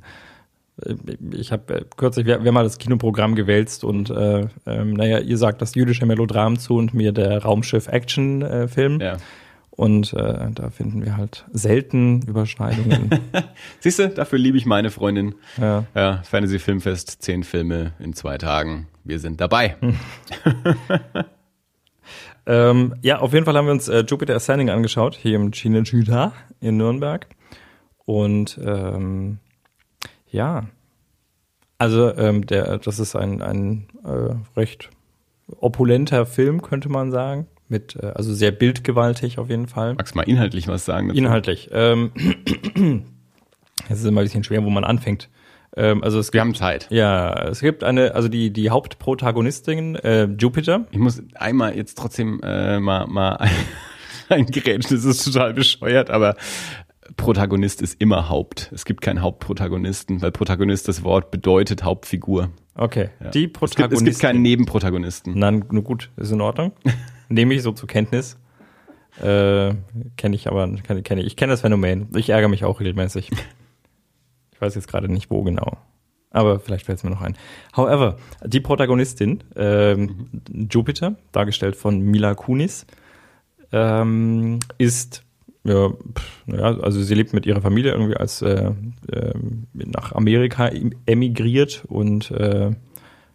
ich habe äh, kürzlich, wir, wir haben mal das Kinoprogramm gewälzt und äh, ähm, naja, ihr sagt das jüdische Melodram zu und mir der Raumschiff-Action-Film. Äh, ja. Und äh, da finden wir halt selten Überschneidungen. Siehst du, dafür liebe ich meine Freundin. Ja. ja Fantasy Filmfest, zehn Filme in zwei Tagen. Wir sind dabei. ähm, ja, auf jeden Fall haben wir uns äh, Jupiter Ascending angeschaut, hier im Cinecittà in Nürnberg. Und ähm, ja, also ähm, der, das ist ein, ein äh, recht opulenter Film, könnte man sagen mit, äh, also sehr bildgewaltig auf jeden Fall. Magst du mal inhaltlich was sagen? Dazu? Inhaltlich. Ähm, es ist immer ein bisschen schwer, wo man anfängt. Ähm, also es Wir gibt, haben Zeit. ja, es gibt eine, also die, die Hauptprotagonistin, äh, Jupiter. Ich muss einmal jetzt trotzdem äh, mal, mal eingrätschen, das ist total bescheuert, aber Protagonist ist immer Haupt. Es gibt keinen Hauptprotagonisten, weil Protagonist das Wort bedeutet Hauptfigur. Okay, Ja. die Es gibt, Protagonistin. es gibt keinen Nebenprotagonisten. Na, nur gut, ist in Ordnung. Nehme ich so zur Kenntnis. Äh, kenne ich aber, kenne kenn ich. Ich kenne das Phänomen. Ich ärgere mich auch regelmäßig. Ich weiß jetzt gerade nicht, wo genau. Aber vielleicht fällt es mir noch ein. However, die Protagonistin, ähm, Jupiter, dargestellt von Mila Kunis, ähm, ist, ja, pff, ja, also sie lebt mit ihrer Familie irgendwie als äh, ähm, nach Amerika emigriert und äh,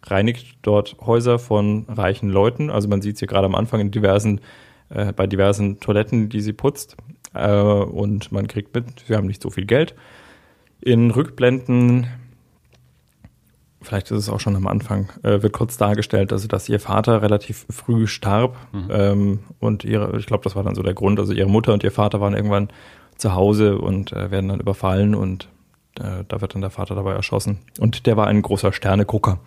reinigt dort Häuser von reichen Leuten. Also man sieht sie gerade am Anfang in diversen, äh, bei diversen Toiletten, die sie putzt. Äh, und man kriegt mit, sie haben nicht so viel Geld. In Rückblenden, vielleicht ist es auch schon am Anfang, äh, wird kurz dargestellt, also dass ihr Vater relativ früh starb. Ähm, und ihre, ich glaube, das war dann so der Grund. Also ihre Mutter und ihr Vater waren irgendwann zu Hause und äh, werden dann überfallen und äh, da wird dann der Vater dabei erschossen. Und der war ein großer Sternegucker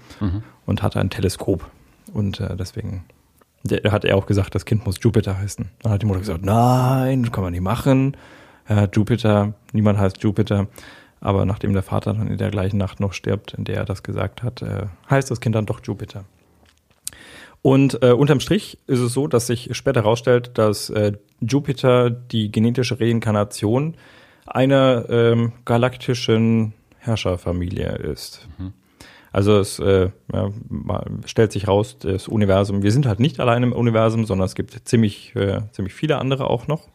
und hatte ein Teleskop. Und äh, deswegen der, hat er auch gesagt, das Kind muss Jupiter heißen. Dann hat die Mutter gesagt, nein, das kann man nicht machen. Äh, Jupiter, niemand heißt Jupiter. Aber nachdem der Vater dann in der gleichen Nacht noch stirbt, in der er das gesagt hat, äh, heißt das Kind dann doch Jupiter. Und äh, unterm Strich ist es so, dass sich später herausstellt, dass äh, Jupiter die genetische Reinkarnation einer ähm, galaktischen Herrscherfamilie ist. Also es äh, ja, stellt sich raus, das Universum, wir sind halt nicht allein im Universum, sondern es gibt ziemlich, äh, ziemlich viele andere auch noch.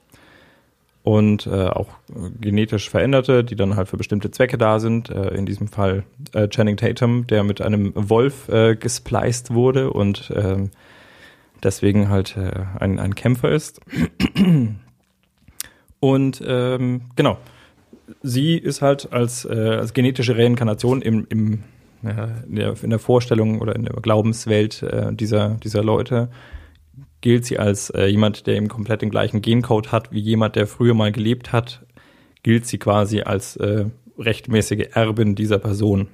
Und äh, auch äh, genetisch Veränderte, die dann halt für bestimmte Zwecke da sind. Äh, in diesem Fall äh, Channing Tatum, der mit einem Wolf äh, gespliced wurde und ähm, deswegen halt äh, ein, ein Kämpfer ist. Und ähm, genau, sie ist halt als, äh, als genetische Reinkarnation im, im, ja, in, der, in der Vorstellung oder in der Glaubenswelt äh, dieser, dieser Leute gilt sie als äh, jemand, der eben komplett den gleichen Gencode hat wie jemand, der früher mal gelebt hat, gilt sie quasi als äh, rechtmäßige Erbin dieser Person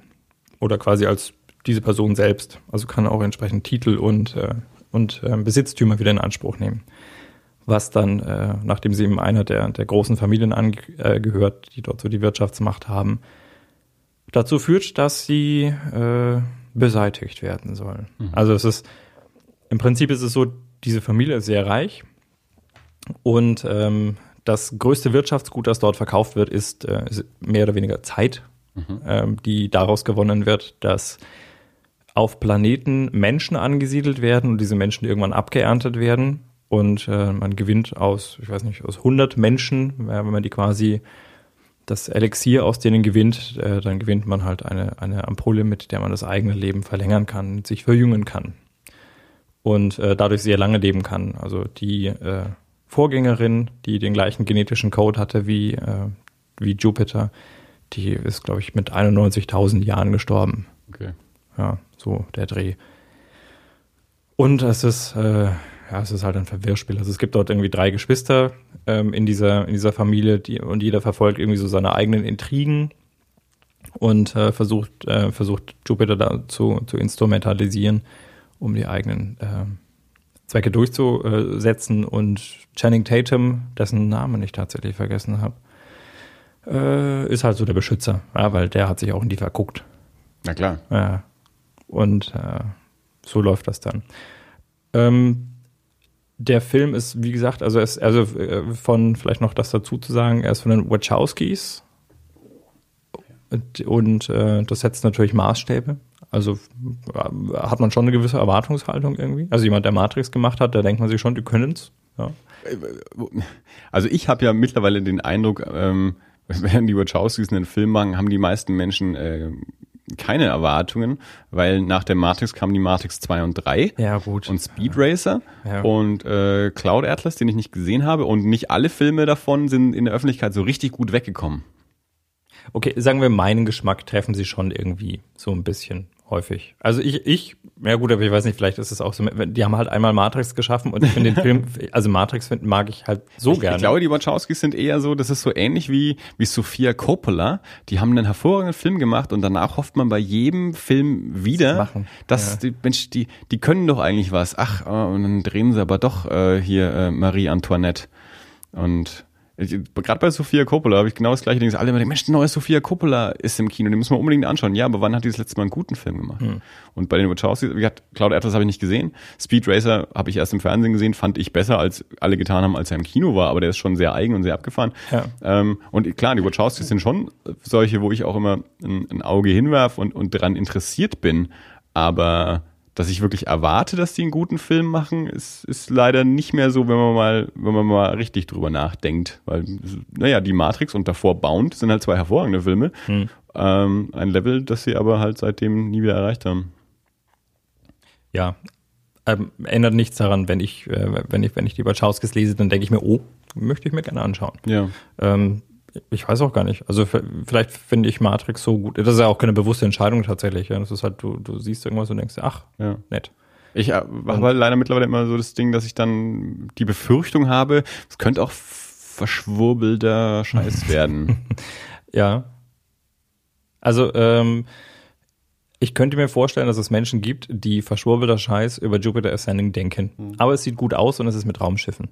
oder quasi als diese Person selbst. Also kann auch entsprechend Titel und, äh, und äh, Besitztümer wieder in Anspruch nehmen was dann, äh, nachdem sie eben einer der, der großen Familien angehört, die dort so die Wirtschaftsmacht haben, dazu führt, dass sie äh, beseitigt werden sollen. Also es ist, im Prinzip ist es so, diese Familie ist sehr reich. Und ähm, das größte Wirtschaftsgut, das dort verkauft wird, ist, äh, ist mehr oder weniger Zeit, ähm, die daraus gewonnen wird, dass auf Planeten Menschen angesiedelt werden und diese Menschen irgendwann abgeerntet werden. Und äh, man gewinnt aus, ich weiß nicht, aus 100 Menschen, wenn man die quasi das Elixier aus denen gewinnt, äh, dann gewinnt man halt eine, eine Ampulle, mit der man das eigene Leben verlängern kann, sich verjüngen kann und äh, dadurch sehr lange leben kann. Also die äh, Vorgängerin, die den gleichen genetischen Code hatte wie, äh, wie Jupiter, die ist, glaube ich, mit 91.000 Jahren gestorben. Okay. Ja, so der Dreh. Und es ist, äh, ja, es ist halt ein Verwirrspiel. Also es gibt dort irgendwie drei Geschwister ähm, in dieser in dieser Familie, die und jeder verfolgt irgendwie so seine eigenen Intrigen und äh, versucht äh, versucht Jupiter da zu, zu instrumentalisieren, um die eigenen äh, Zwecke durchzusetzen. Und Channing Tatum, dessen Namen ich tatsächlich vergessen habe, äh, ist halt so der Beschützer, ja, weil der hat sich auch in die verguckt. Na klar. Ja. Und äh, so läuft das dann. Ähm, der Film ist, wie gesagt, also ist also äh, von, vielleicht noch das dazu zu sagen, er ist von den Wachowskis. Und, und äh, das setzt natürlich Maßstäbe. Also hat man schon eine gewisse Erwartungshaltung irgendwie. Also jemand, der Matrix gemacht hat, da denkt man sich schon, die können's. Ja. Also ich habe ja mittlerweile den Eindruck, ähm, während die Wachowskis einen Film machen, haben die meisten Menschen äh, keine Erwartungen, weil nach der Matrix kamen die Matrix 2 und 3 ja, gut. und Speed Racer Ja. und äh, Cloud Atlas, den ich nicht gesehen habe und nicht alle Filme davon sind in der Öffentlichkeit so richtig gut weggekommen. Okay, sagen wir, meinen Geschmack treffen sie schon irgendwie so ein bisschen häufig. Also ich, ich Ja gut, aber ich weiß nicht, vielleicht ist es auch so, die haben halt einmal Matrix geschaffen und ich finde den Film, also Matrix find, mag ich halt so gerne. Ich glaube, die Wachowskis sind eher so, das ist so ähnlich wie, wie Sophia Coppola. Die haben einen hervorragenden Film gemacht und danach hofft man bei jedem Film wieder, machen. dass die, Mensch, die, die können doch eigentlich was. Ach, äh, und dann drehen sie aber doch äh, hier äh, Marie Antoinette. Und gerade bei Sophia Coppola habe ich genau das gleiche Ding. Alle immer denken, Mensch, neue Sophia Coppola ist im Kino, den müssen wir unbedingt anschauen. Ja, aber wann hat die das letzte Mal einen guten Film gemacht? Hm. Und bei den Wachowskis, wie gesagt, Cloud Atlas habe ich nicht gesehen. Speed Racer habe ich erst im Fernsehen gesehen, fand ich besser, als alle getan haben, als er im Kino war. Aber der ist schon sehr eigen und sehr abgefahren. Ja. Ähm, und klar, die Wachowskis sind schon solche, wo ich auch immer ein, ein Auge hinwerfe und, und daran interessiert bin. Aber dass ich wirklich erwarte, dass die einen guten Film machen, ist, ist leider nicht mehr so, wenn man mal, wenn man mal richtig drüber nachdenkt. Weil, naja, die Matrix und davor Bound sind halt zwei hervorragende Filme. Ähm, ein Level, das sie aber halt seitdem nie wieder erreicht haben. Ja, ähm, ändert nichts daran, wenn ich, äh, wenn ich, wenn ich die Wachowskis lese, dann denke ich mir, oh, möchte ich mir gerne anschauen. Ja. Ähm, ich weiß auch gar nicht. Also vielleicht finde ich Matrix so gut. Das ist ja auch keine bewusste Entscheidung tatsächlich. Ja. Das ist halt, du, du siehst irgendwas und denkst, ach, Ja. nett. Ich äh, habe leider mittlerweile immer so das Ding, dass ich dann die Befürchtung habe, es könnte auch verschwurbelter Scheiß werden. Ja. Also, ähm, ich könnte mir vorstellen, dass es Menschen gibt, die verschwurbelter Scheiß über Jupiter Ascending denken. Aber es sieht gut aus und es ist mit Raumschiffen.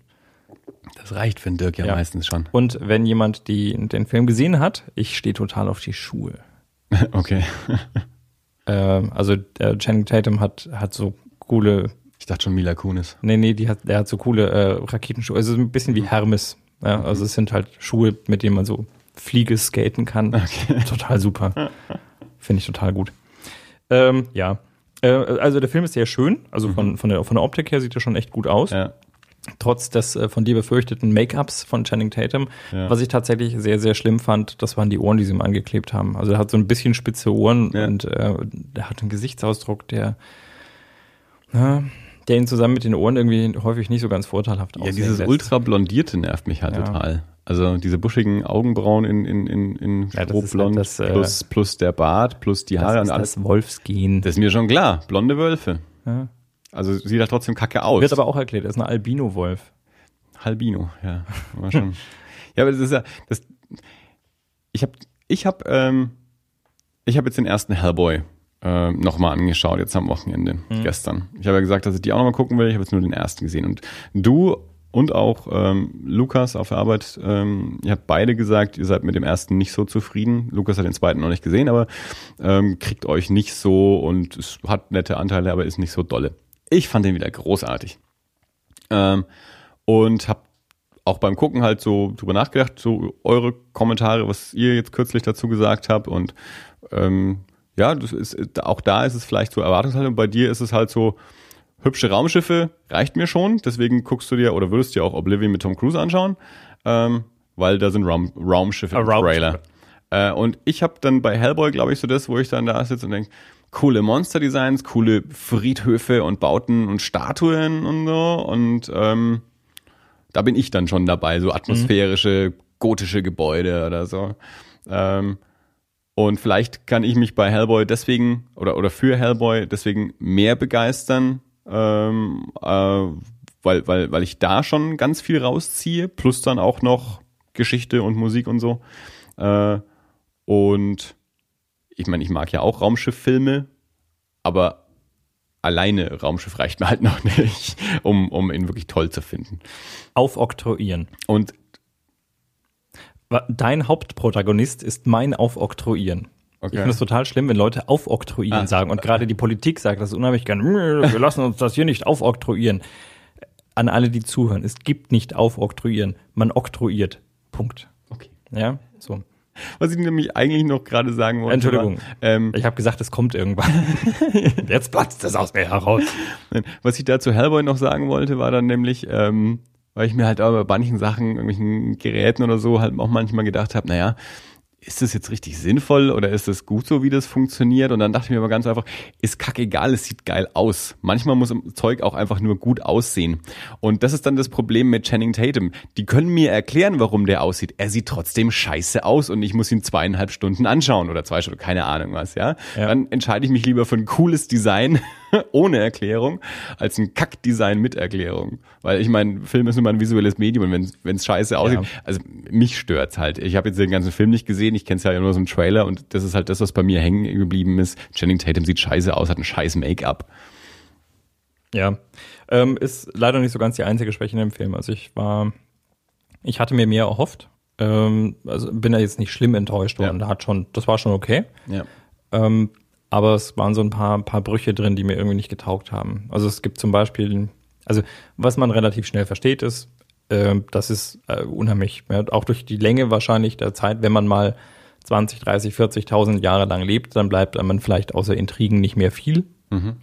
Das reicht für den Dirk ja, Ja. meistens schon. Und wenn jemand die, den Film gesehen hat, ich stehe total auf die Schuhe. Okay. Ähm, also der Channing Tatum hat, hat so coole, Ich dachte schon Mila Kunis. nee, nee, die hat, der hat so coole äh, Raketenschuhe. Also ein bisschen wie Hermes. Ja, also es sind halt Schuhe, mit denen man so Fliege skaten kann. Total super. Finde ich total gut. Ähm, ja. Äh, also der Film ist sehr schön. Also von, von, der, von der Optik her sieht er schon echt gut aus. Ja. Trotz des äh, von dir befürchteten Make-ups von Channing Tatum. Ja. Was ich tatsächlich sehr, sehr schlimm fand, das waren die Ohren, die sie ihm angeklebt haben. Also er hat so ein bisschen spitze Ohren Ja. und äh, der hat einen Gesichtsausdruck, der, ja, der ihn zusammen mit den Ohren irgendwie häufig nicht so ganz vorteilhaft Ja, aussehen dieses lässt. ultra blondierte nervt mich halt Ja. total. Also diese buschigen Augenbrauen in, in, in, in Ja, Strohblond halt das, äh, plus, plus der Bart plus die Haare das und alles. das Wolfsgehen. Das ist mir schon klar. Blonde Wölfe. Ja. Also sieht halt trotzdem kacke aus. Wird aber auch erklärt, er ist ein Albino-Wolf. Halbino, ja. War schon. ja, aber das ist ja, das, ich habe ich hab, ähm, ich habe jetzt den ersten Hellboy äh, nochmal angeschaut, jetzt am Wochenende, gestern. Ich habe ja gesagt, dass ich die auch nochmal gucken will, ich habe jetzt nur den ersten gesehen. Und du und auch ähm, Lukas auf der Arbeit, ähm, ihr habt beide gesagt, ihr seid mit dem ersten nicht so zufrieden. Lukas hat den zweiten noch nicht gesehen, aber ähm, kriegt euch nicht so und es hat nette Anteile, aber ist nicht so dolle. Ich fand den wieder großartig. Ähm, und habe auch beim Gucken halt so drüber nachgedacht, so eure Kommentare, was ihr jetzt kürzlich dazu gesagt habt und ähm, ja, das ist, auch da ist es vielleicht so Erwartungshaltung. Bei dir ist es halt so, hübsche Raumschiffe reicht mir schon. Deswegen guckst du dir oder würdest dir auch Oblivion mit Tom Cruise anschauen, ähm, weil da sind Raum, Raumschiffe im. Trailer. Äh, und ich habe dann bei Hellboy, glaube ich, so das, wo ich dann da sitze und denke, coole Monster-Designs, coole Friedhöfe und Bauten und Statuen und so. Und ähm, da bin ich dann schon dabei, so atmosphärische, gotische Gebäude oder so. Ähm, und vielleicht kann ich mich bei Hellboy deswegen oder, oder für Hellboy deswegen mehr begeistern, ähm, äh, weil, weil, weil ich da schon ganz viel rausziehe, plus dann auch noch Geschichte und Musik und so. Äh, und ich meine, ich mag ja auch Raumschifffilme, aber alleine Raumschiff reicht mir halt noch nicht, um, um ihn wirklich toll zu finden. Aufoktroyieren. Und Dein Hauptprotagonist ist mein Aufoktroyieren. Okay. Ich finde es total schlimm, wenn Leute aufoktroyieren Ah. sagen und gerade die Politik sagt das unheimlich gern. "Mm, Wir lassen uns das hier nicht aufoktroyieren. An alle, die zuhören, es gibt nicht aufoktroyieren, man oktroyiert. Punkt. okay. Ja, so. Was ich nämlich eigentlich noch gerade sagen wollte. Entschuldigung. War, ähm, Ich habe gesagt, es kommt irgendwann. Jetzt platzt es aus mir heraus. Was ich dazu Hellboy noch sagen wollte, war dann nämlich, ähm, weil ich mir halt auch bei manchen Sachen, irgendwelchen Geräten oder so, halt auch manchmal gedacht habe, naja, ist das jetzt richtig sinnvoll oder ist das gut so, wie das funktioniert? Und dann dachte ich mir aber ganz einfach, ist kackegal, es sieht geil aus. Manchmal muss im Zeug auch einfach nur gut aussehen. Und das ist dann das Problem mit Channing Tatum. Die können mir erklären, warum der aussieht. Er sieht trotzdem scheiße aus und ich muss ihn zweieinhalb Stunden anschauen oder zwei Stunden, keine Ahnung was, ja. Ja. Dann entscheide ich mich lieber für ein cooles Design ohne Erklärung als ein Kackdesign mit Erklärung. Weil ich meine, Film ist immer ein visuelles Medium und wenn es scheiße aussieht, Ja. also mich stört's halt. Ich habe jetzt den ganzen Film nicht gesehen, ich kenne es ja nur so im Trailer und das ist halt das, was bei mir hängen geblieben ist. Channing Tatum sieht scheiße aus, hat ein scheiß Make-up. Ja, ähm, ist leider nicht so ganz die einzige Schwäche in dem Film. Also ich war, ich hatte mir mehr erhofft. Ähm, also bin da jetzt nicht schlimm enttäuscht worden. Ja. Da hat schon, das war schon okay. Ja. Ähm, aber es waren so ein paar, paar Brüche drin, die mir irgendwie nicht getaugt haben. Also es gibt zum Beispiel, also was man relativ schnell versteht, ist, äh, das ist äh, unheimlich, ja, auch durch die Länge wahrscheinlich der Zeit, wenn man mal 20, 30, 40.000 Jahre lang lebt, dann bleibt man vielleicht außer Intrigen nicht mehr viel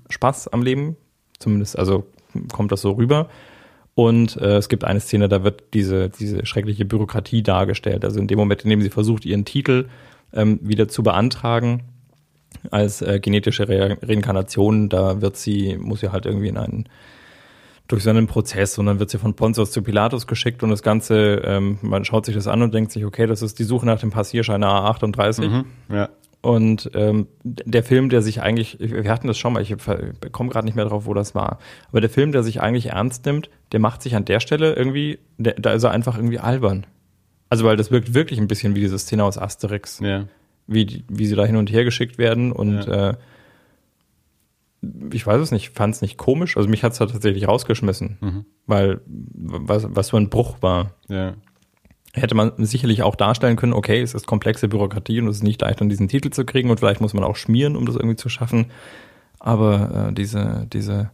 Spaß am Leben. Zumindest, also kommt das so rüber. Und äh, es gibt eine Szene, da wird diese, diese schreckliche Bürokratie dargestellt. Also in dem Moment, in dem sie versucht, ihren Titel ähm, wieder zu beantragen als äh, genetische Re Reinkarnation, da wird sie, muss sie halt irgendwie in einen durch so einen Prozess und dann wird sie von Pontius zu Pilatus geschickt und das Ganze, ähm, man schaut sich das an und denkt sich, okay, das ist die Suche nach dem Passierschein A38. Ja. Und ähm, der Film, der sich eigentlich, wir hatten das schon mal, ich komme gerade nicht mehr drauf, wo das war, aber der Film, der sich eigentlich ernst nimmt, der macht sich an der Stelle irgendwie, der, da ist er einfach irgendwie albern. Also weil das wirkt wirklich ein bisschen wie diese Szene aus Asterix, Ja. Wie, wie sie da hin und her geschickt werden und Ja. äh, ich weiß es nicht, fand es nicht komisch, also mich hat es da tatsächlich rausgeschmissen, weil was, was so ein Bruch war Ja. hätte man sicherlich auch darstellen können, okay, es ist komplexe Bürokratie und es ist nicht leicht, dann diesen Titel zu kriegen und vielleicht muss man auch schmieren, um das irgendwie zu schaffen. Aber äh, diese, diese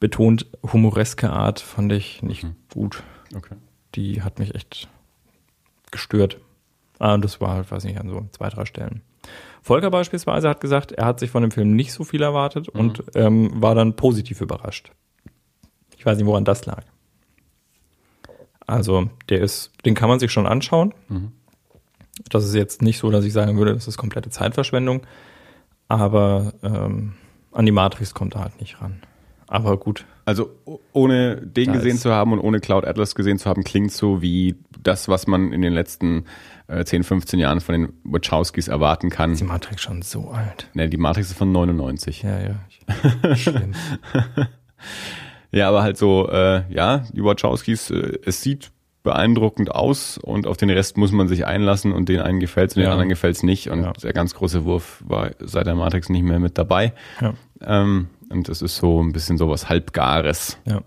betont humoreske Art fand ich nicht gut. Okay. Die hat mich echt gestört. Ah, und das war halt, weiß nicht, an so zwei, drei Stellen. Volker beispielsweise hat gesagt, er hat sich von dem Film nicht so viel erwartet und ähm, war dann positiv überrascht. Ich weiß nicht, woran das lag. Also, der ist, den kann man sich schon anschauen. Das ist jetzt nicht so, dass ich sagen würde, das ist komplette Zeitverschwendung. Aber ähm, an die Matrix kommt er halt nicht ran. Aber gut, Also ohne den Da gesehen zu haben und ohne Cloud Atlas gesehen zu haben, klingt so wie das, was man in den letzten äh, 10, 15 Jahren von den Wachowskis erwarten kann. ist die Matrix schon so alt. Ne, die Matrix ist von 99. Ja, ja. Schlimm. Ja, aber halt so, äh, ja, die Wachowskis, äh, es sieht beeindruckend aus und auf den Rest muss man sich einlassen und den einen gefällt's und den Ja. anderen gefällt's nicht und Ja. der ganz große Wurf war seit der Matrix nicht mehr mit dabei. Ja. Ähm, und das ist so ein bisschen sowas Halbgares. Ja.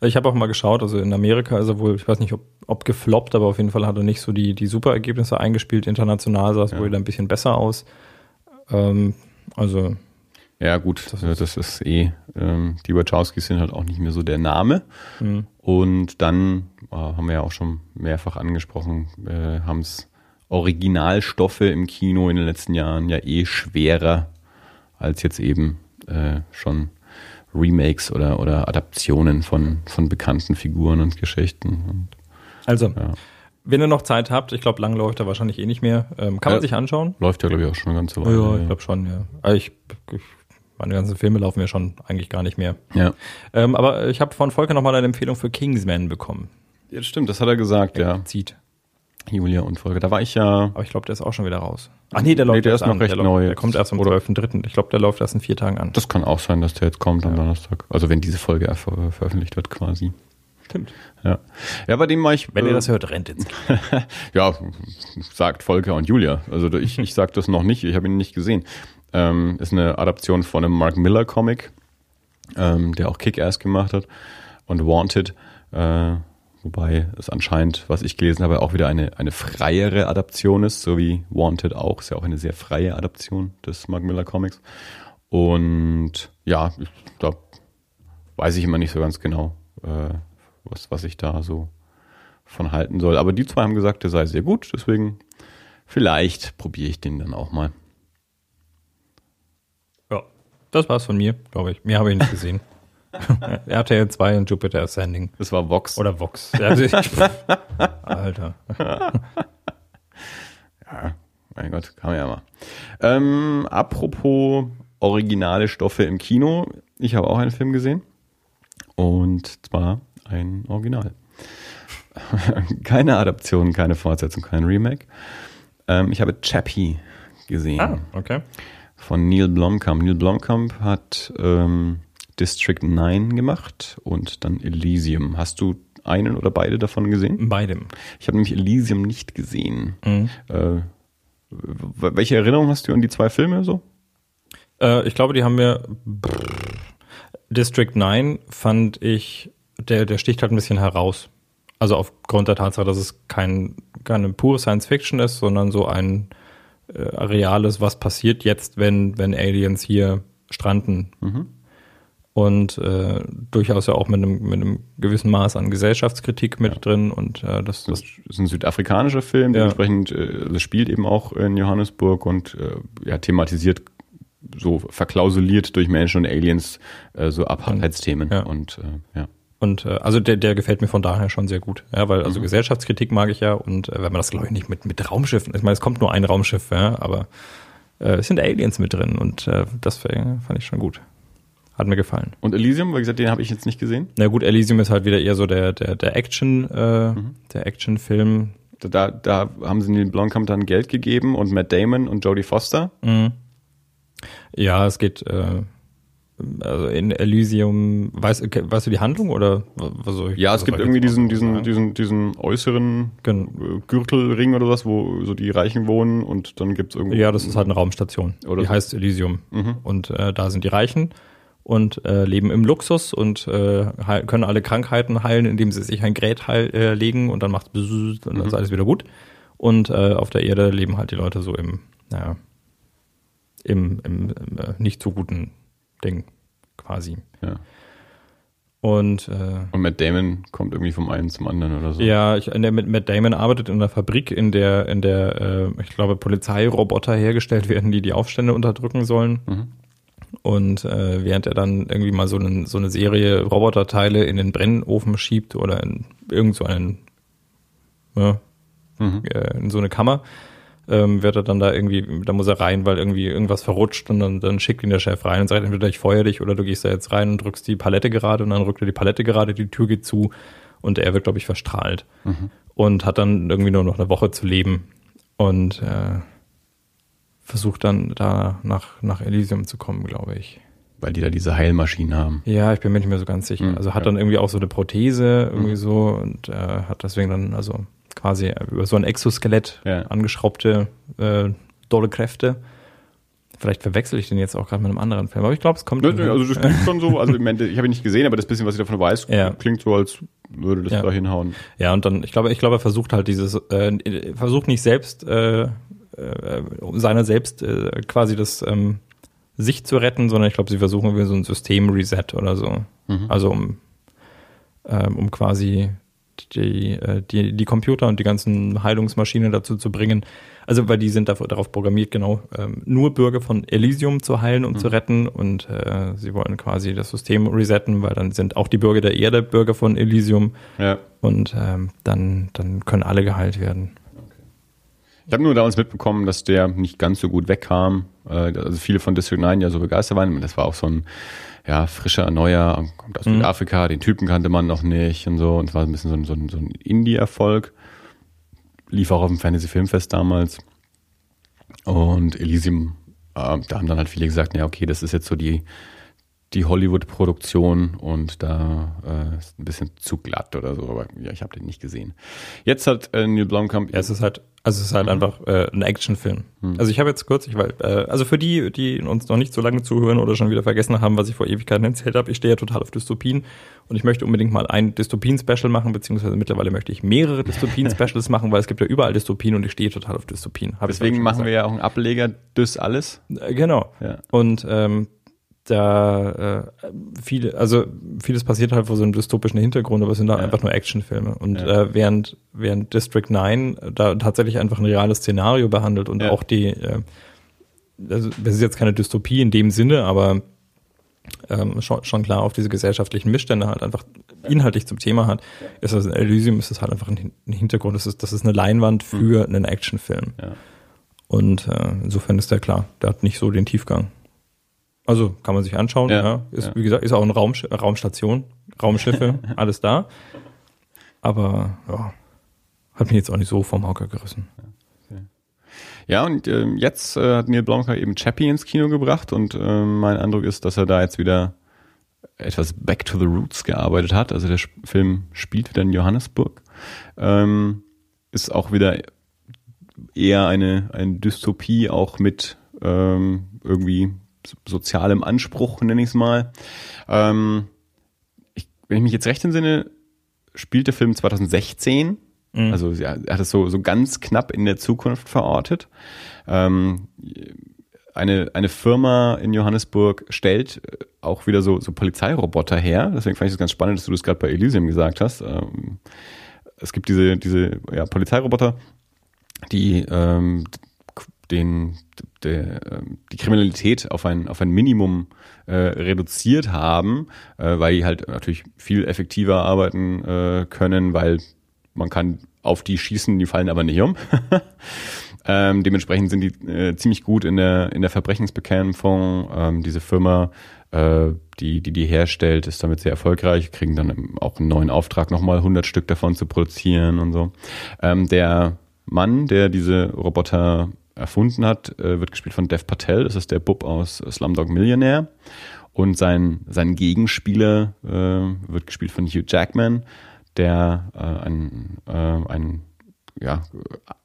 Ich habe auch mal geschaut, also in Amerika ist er wohl, ich weiß nicht, ob, ob gefloppt, aber auf jeden Fall hat er nicht so die, die super Ergebnisse eingespielt. International sah es wohl wieder ein bisschen besser aus. Ähm, also, Ja, gut, das ist, das ist eh, ähm, die Wachowskis sind halt auch nicht mehr so der Name. Mhm. Und dann, äh, haben wir ja auch schon mehrfach angesprochen, äh, haben es Originalstoffe im Kino in den letzten Jahren ja eh schwerer als jetzt eben äh, schon Remakes oder, oder Adaptionen von, von bekannten Figuren und Geschichten. Und, also ja. wenn ihr noch Zeit habt, ich glaube, lang läuft er wahrscheinlich eh nicht mehr, ähm, kann man Ja. sich anschauen. Läuft ja, glaube ich, auch schon eine ganze Oh, Weile. ja, ich glaube schon, ja. Also ich, ich, meine ganzen Filme laufen ja schon eigentlich gar nicht mehr. ja. Ähm, aber ich habe von Volker nochmal eine Empfehlung für Kingsman bekommen. ja, stimmt, das hat er gesagt, ja. Zieht. Julia und Folge. Da war ich ja, Aber ich glaube, der ist auch schon wieder raus. Ach nee, der Nee, läuft der erst ist noch an. recht der, neu Der kommt erst am Oder- 12.3. Ich glaube, der läuft erst in vier Tagen an. das kann auch sein, dass der jetzt kommt am Donnerstag. Also wenn diese Folge ver veröffentlicht wird quasi. Stimmt. Ja. Ja, bei dem war ich. Wenn äh, ihr das hört, rennt ins Ja, sagt Volker und Julia. Also ich, ich sag das noch nicht, ich habe ihn nicht gesehen. Ähm, ist eine Adaption von einem Mark Miller Comic, ähm, der auch Kick-Ass gemacht hat und Wanted. Äh, wobei es anscheinend, was ich gelesen habe, auch wieder eine, eine freiere Adaption ist, so wie Wanted auch. Ist ja auch eine sehr freie Adaption des Mark Miller Comics. Und ja, ich- da weiß ich immer nicht so ganz genau, äh, was, was ich da so von halten soll. Aber die zwei haben gesagt, der sei sehr gut, deswegen vielleicht probiere ich den dann auch mal. Ja, das war's von mir, glaube ich. Mehr habe ich nicht gesehen. RTL 2 und Jupiter Ascending. Das war Vox. Oder Vox. Alter. Mein Gott, man ja mal. Ähm, apropos originale Stoffe im Kino. Ich habe auch einen Film gesehen. Und zwar ein Original. keine Adaption, keine Fortsetzung, kein Remake. Ähm, ich habe Chappie gesehen. Ah, okay. von Neil Blomkamp. Neil Blomkamp hat ähm, District 9 gemacht und dann Elysium. Hast du einen oder beide davon gesehen? Beidem. Ich habe nämlich Elysium nicht gesehen. Mhm. Äh, welche Erinnerung hast du an die zwei Filme so? Äh, ich glaube, die haben mir District 9 fand ich, der, der sticht halt ein bisschen heraus. Also aufgrund der Tatsache, dass es kein, keine pure Science Fiction ist, sondern so ein äh, reales, was passiert jetzt, wenn, wenn Aliens hier stranden. Und äh, durchaus ja auch mit einem, mit einem gewissen Maß an Gesellschaftskritik mit drin. Und äh, das, das ist ein südafrikanischer Film, Ja. dementsprechend, äh, das spielt eben auch in Johannesburg und äh, ja, thematisiert so verklausuliert durch Menschen und Aliens äh, so Apartheidsthemen. Ja. Und äh, ja. Und äh, also der, der gefällt mir von daher schon sehr gut. Ja, weil Mhm. also Gesellschaftskritik mag ich ja und äh, wenn man das glaube ich nicht mit, mit Raumschiffen, ich meine, es kommt nur ein Raumschiff, ja, aber äh, es sind Aliens mit drin und äh, das fand ich schon gut. Hat mir gefallen. Und Elysium, wie gesagt, den habe ich jetzt nicht gesehen. Na gut, Elysium ist halt wieder eher so der, der, der Action, äh, Mhm. der Actionfilm. Da, da haben sie den Blomkamp dann Geld gegeben und Matt Damon und Jodie Foster. Mhm. Ja, es geht äh, also in Elysium, weißt, okay, weißt du die Handlung oder was soll ich? Ja, es gibt irgendwie diesen, diesen, diesen, diesen äußeren Gen- äh, Gürtelring oder was, wo so die Reichen wohnen und dann gibt's irgendwie. Ja, das ist halt eine Raumstation. Oder die so. heißt Elysium. Mhm. Und äh, da sind die Reichen und äh, leben im Luxus und äh, können alle Krankheiten heilen, indem sie sich ein Gerät heil, äh, legen und dann macht und dann Mhm. ist alles wieder gut. Und äh, auf der Erde leben halt die Leute so im, naja, im, im, im äh, nicht so guten Ding quasi. Ja. Und äh, Und Matt Damon kommt irgendwie vom einen zum anderen oder so. ja, ich, in der, mit Matt Damon arbeitet in einer Fabrik, in der, in der, äh, ich glaube, Polizeiroboter hergestellt werden, die die Aufstände unterdrücken sollen. Mhm. Und äh, während er dann irgendwie mal so, einen, so eine Serie Roboterteile in den Brennofen schiebt oder in irgend so einen, ja, Mhm. äh, in so eine Kammer, ähm, wird er dann da irgendwie, da muss er rein, weil irgendwie irgendwas verrutscht und dann, dann schickt ihn der Chef rein und sagt entweder ich feuer dich oder du gehst da jetzt rein und drückst die Palette gerade und dann rückt er die Palette gerade, die Tür geht zu und er wird, glaube ich, verstrahlt und hat dann irgendwie nur noch eine Woche zu leben und äh, versucht dann da nach, nach Elysium zu kommen, glaube ich. Weil die da diese Heilmaschinen haben. Ja, ich bin mir nicht mehr so ganz sicher. Mhm, also hat ja. dann irgendwie auch so eine Prothese irgendwie so und äh, hat deswegen dann also quasi über so ein Exoskelett Ja. angeschraubte äh, dolle Kräfte. Vielleicht verwechsel ich den jetzt auch gerade mit einem anderen Film, aber ich glaube, es kommt. Nö. Also das klingt schon so, also im Ende, ich habe ihn nicht gesehen, aber das bisschen, was ich davon weiß, Ja. klingt so, als würde das Ja. da hinhauen. Ja, und dann, ich glaube, ich glaube, er versucht halt dieses, äh, versucht nicht selbst, äh, äh, um seiner selbst äh, quasi das ähm, sich zu retten, sondern ich glaube, sie versuchen irgendwie so ein System-Reset oder so. Mhm. Also um, ähm, um quasi die, äh, die, die Computer und die ganzen Heilungsmaschinen dazu zu bringen. Also, weil die sind dafür, darauf programmiert, genau, ähm, nur Bürger von Elysium zu heilen und zu retten und äh, sie wollen quasi das System resetten, weil dann sind auch die Bürger der Erde Bürger von Elysium Ja. und ähm, dann, dann können alle geheilt werden. Ich habe nur damals mitbekommen, dass der nicht ganz so gut wegkam. Äh, Also viele von District 9 ja so begeistert waren. Das war auch so ein ja, frischer, neuer, kommt aus Mhm. Südafrika, den Typen kannte man noch nicht und so. Und es war ein bisschen so ein, so ein, so ein Indie-Erfolg. Lief auch auf dem Fantasy Filmfest damals. Und Elysium, äh, da haben dann halt viele gesagt, ja, okay, das ist jetzt so die, die Hollywood-Produktion und da äh, ist ein bisschen zu glatt oder so, aber ja, ich habe den nicht gesehen. Jetzt hat äh, Neil Blomkamp Ja, es ist halt, also es ist halt einfach äh, ein Actionfilm. Also ich habe jetzt kurz, ich weil, äh, also für die, die uns noch nicht so lange zuhören oder schon wieder vergessen haben, was ich vor Ewigkeiten erzählt habe, ich stehe ja total auf Dystopien und ich möchte unbedingt mal ein Dystopien-Special machen, beziehungsweise mittlerweile möchte ich mehrere Dystopien-Specials machen, weil es gibt ja überall Dystopien und ich stehe total auf Dystopien. Deswegen machen wir ja auch einen Ableger des alles. Äh, Genau. Ja. Und ähm, da äh, viele, also vieles passiert halt vor so einem dystopischen Hintergrund, aber es sind da Ja. einfach nur Actionfilme. Und Ja. äh, während, während District 9 da tatsächlich einfach ein reales Szenario behandelt und Ja. auch die, äh, also das ist jetzt keine Dystopie in dem Sinne, aber ähm, schon, schon klar auf diese gesellschaftlichen Missstände halt einfach inhaltlich zum Thema hat, ist das in Elysium ist es halt einfach ein, ein Hintergrund, das ist, das ist eine Leinwand für einen Actionfilm. Ja. Und äh, insofern ist der klar, der hat nicht so den Tiefgang. Also kann man sich anschauen, ja. Ja, Ist, ja. wie gesagt, ist auch eine Raumsch Raumstation, Raumschiffe, alles da. Aber ja, hat mich jetzt auch nicht so vom Hocker gerissen. Ja, und ähm, jetzt äh, hat Neil Blomkamp eben Chappie ins Kino gebracht und äh, mein Eindruck ist, dass er da jetzt wieder etwas back to the roots gearbeitet hat. Also der Film spielt wieder in Johannesburg. Ähm, ist auch wieder eher eine, eine Dystopie, auch mit ähm, irgendwie sozialem Anspruch, nenne ich es mal. Ähm, ich, wenn ich mich jetzt recht entsinne, spielt der Film 2016. Also ja, er hat es so, so ganz knapp in der Zukunft verortet. Ähm, eine, eine Firma in Johannesburg stellt äh, auch wieder so, so Polizeiroboter her. Deswegen fand ich es ganz spannend, dass du das gerade bei Elysium gesagt hast. Ähm, es gibt diese, diese ja, Polizeiroboter, die ähm, den, der, ähm, die Kriminalität auf ein, auf ein Minimum äh, reduziert haben, äh, weil die halt natürlich viel effektiver arbeiten äh, können, weil man kann auf die schießen, die fallen aber nicht um. ähm, dementsprechend sind die äh, ziemlich gut in der, in der Verbrechensbekämpfung. Ähm, diese Firma, äh, die, die die herstellt, ist damit sehr erfolgreich, kriegen dann auch einen neuen Auftrag, nochmal 100 Stück davon zu produzieren und so. Ähm, der Mann, der diese Roboter erfunden hat, äh, wird gespielt von Dev Patel. Das ist der Bub aus Slumdog Millionaire. Und sein, sein Gegenspieler äh, wird gespielt von Hugh Jackman, der äh, ein, äh, ein ja,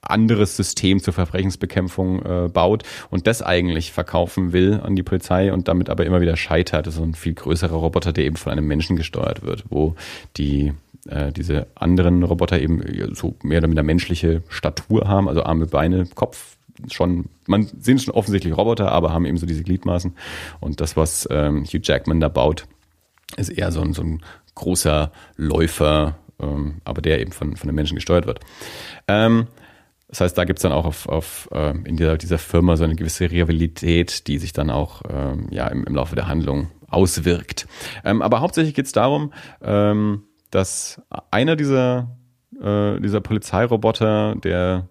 anderes System zur Verbrechensbekämpfung äh, baut und das eigentlich verkaufen will an die Polizei und damit aber immer wieder scheitert. Das ist ein viel größerer Roboter, der eben von einem Menschen gesteuert wird, wo die äh, diese anderen Roboter eben so mehr oder minder menschliche Statur haben, also Arme, Beine, Kopf, schon, man sind schon offensichtlich Roboter, aber haben eben so diese Gliedmaßen. Und das, was ähm, Hugh Jackman da baut, ist eher so ein, so ein großer Läufer, ähm, aber der eben von, von den Menschen gesteuert wird. Ähm, das heißt, da gibt's dann auch auf, auf ähm, in dieser, dieser Firma so eine gewisse Rivalität, die sich dann auch ähm, ja, im, im Laufe der Handlung auswirkt. Ähm, aber hauptsächlich geht's darum, ähm, dass einer dieser, äh, dieser Polizeiroboter, der